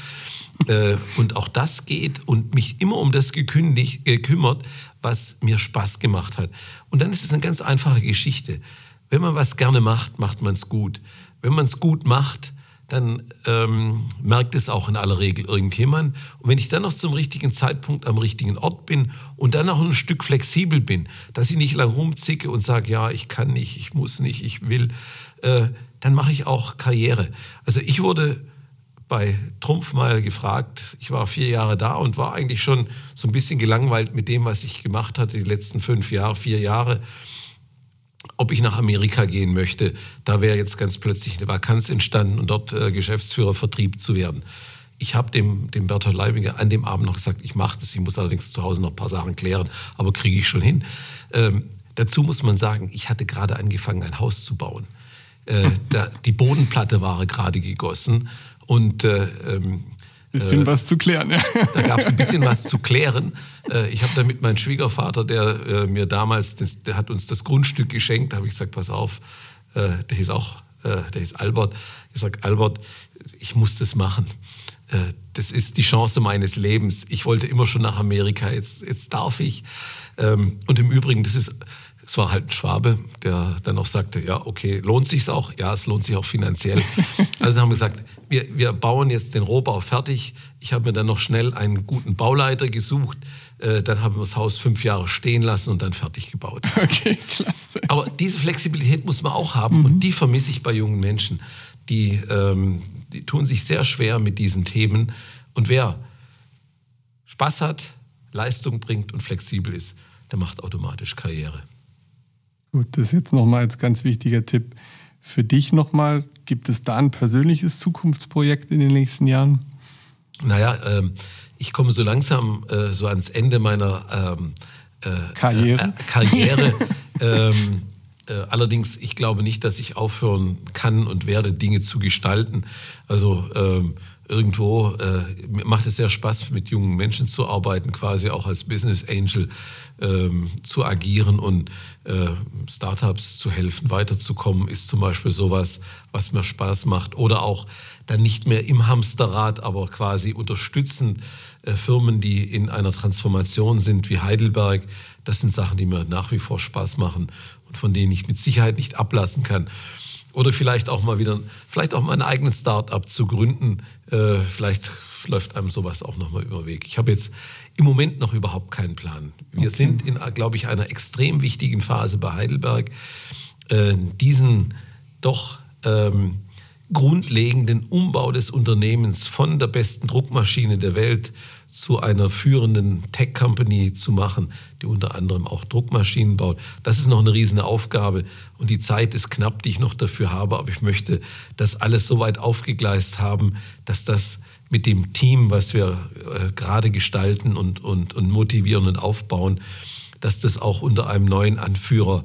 Äh, und auch das geht und mich immer um das gekündigt, gekümmert, was mir Spaß gemacht hat. Und dann ist es eine ganz einfache Geschichte. Wenn man was gerne macht, macht man es gut. Wenn man es gut macht, dann ähm, merkt es auch in aller Regel irgendjemand. Und wenn ich dann noch zum richtigen Zeitpunkt am richtigen Ort bin und dann noch ein Stück flexibel bin, dass ich nicht lang rumzicke und sage, ja, ich kann nicht, ich muss nicht, ich will, äh, dann mache ich auch Karriere. Also ich wurde bei Trumpf mal gefragt, ich war vier Jahre da und war eigentlich schon so ein bisschen gelangweilt mit dem, was ich gemacht hatte, die letzten fünf Jahre, vier Jahre ob ich nach Amerika gehen möchte. Da wäre jetzt ganz plötzlich eine Vakanz entstanden und dort äh, Geschäftsführer Vertrieb zu werden. Ich habe dem, dem Bertolt Leibinger an dem Abend noch gesagt, ich mache das. Ich muss allerdings zu Hause noch ein paar Sachen klären, aber kriege ich schon hin. Ähm, dazu muss man sagen, ich hatte gerade angefangen, ein Haus zu bauen. Äh, <laughs> da, die Bodenplatte war gerade gegossen und äh, ähm, Bisschen äh, was zu klären. <laughs> Da gab es ein bisschen was zu klären. Äh, ich habe da mit meinem Schwiegervater, der äh, mir damals, das, der hat uns das Grundstück geschenkt, da habe ich gesagt, pass auf, äh, der hieß auch, der hieß Albert. Ich sage, Albert, ich muss das machen. Das ist die Chance meines Lebens. Ich wollte immer schon nach Amerika, jetzt, jetzt darf ich. Ähm, und im Übrigen, das ist es war halt ein Schwabe, der dann auch sagte, ja, okay, lohnt sich's auch? Ja, es lohnt sich auch finanziell. <laughs> Also haben wir gesagt, wir, wir bauen jetzt den Rohbau fertig. Ich habe mir dann noch schnell einen guten Bauleiter gesucht. Äh, dann haben wir das Haus fünf Jahre stehen lassen und dann fertig gebaut. <laughs> Okay, klasse. Aber diese Flexibilität muss man auch haben mhm. und die vermisse ich bei jungen Menschen. Die, ähm, die tun sich sehr schwer mit diesen Themen. Und wer Spaß hat, Leistung bringt und flexibel ist, der macht automatisch Karriere. Gut, das ist jetzt nochmal als ganz wichtiger Tipp für dich nochmal. Gibt es da ein persönliches Zukunftsprojekt in den nächsten Jahren? Naja, ähm, ich komme so langsam äh, so ans Ende meiner ähm, äh, Karriere. Äh, Karriere. <laughs> ähm, äh, allerdings, ich glaube nicht, dass ich aufhören kann und werde, Dinge zu gestalten. Also ähm, irgendwo äh, macht es sehr Spaß, mit jungen Menschen zu arbeiten, quasi auch als Business Angel ähm, zu agieren und äh, Startups zu helfen, weiterzukommen, ist zum Beispiel sowas, was mir Spaß macht. Oder auch dann nicht mehr im Hamsterrad, aber quasi unterstützend äh, Firmen, die in einer Transformation sind, wie Heidelberg. Das sind Sachen, die mir nach wie vor Spaß machen und von denen ich mit Sicherheit nicht ablassen kann. Oder vielleicht auch mal wieder, vielleicht auch mal einen eigenen Start-up zu gründen. Äh, vielleicht läuft einem sowas auch nochmal über den Weg. Ich habe jetzt im Moment noch überhaupt keinen Plan. Wir okay. sind in, glaube ich, einer extrem wichtigen Phase bei Heidelberg, äh, diesen doch ähm, grundlegenden Umbau des Unternehmens von der besten Druckmaschine der Welt zu einer führenden Tech-Company zu machen, die unter anderem auch Druckmaschinen baut. Das ist noch eine riesige Aufgabe und die Zeit ist knapp, die ich noch dafür habe, aber ich möchte das alles so weit aufgegleist haben, dass das mit dem Team, was wir äh, gerade gestalten und, und, und motivieren und aufbauen, dass das auch unter einem neuen Anführer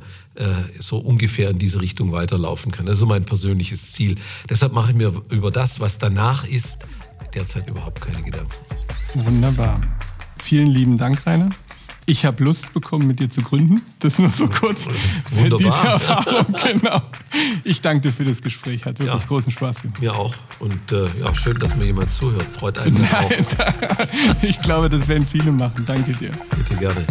so ungefähr in diese Richtung weiterlaufen kann. Das ist so mein persönliches Ziel. Deshalb mache ich mir über das, was danach ist, derzeit überhaupt keine Gedanken. Wunderbar. Vielen lieben Dank, Rainer. Ich habe Lust bekommen, mit dir zu gründen. Das nur so kurz. Wunderbar. Diese Erfahrung, <laughs> genau. Ich danke dir für das Gespräch. Hat wirklich ja, großen Spaß gemacht. Mir auch. Und äh, ja, schön, dass mir jemand zuhört. Freut einen Nein, auch. <laughs> ich glaube, das werden viele machen. Danke dir. Bitte gerne.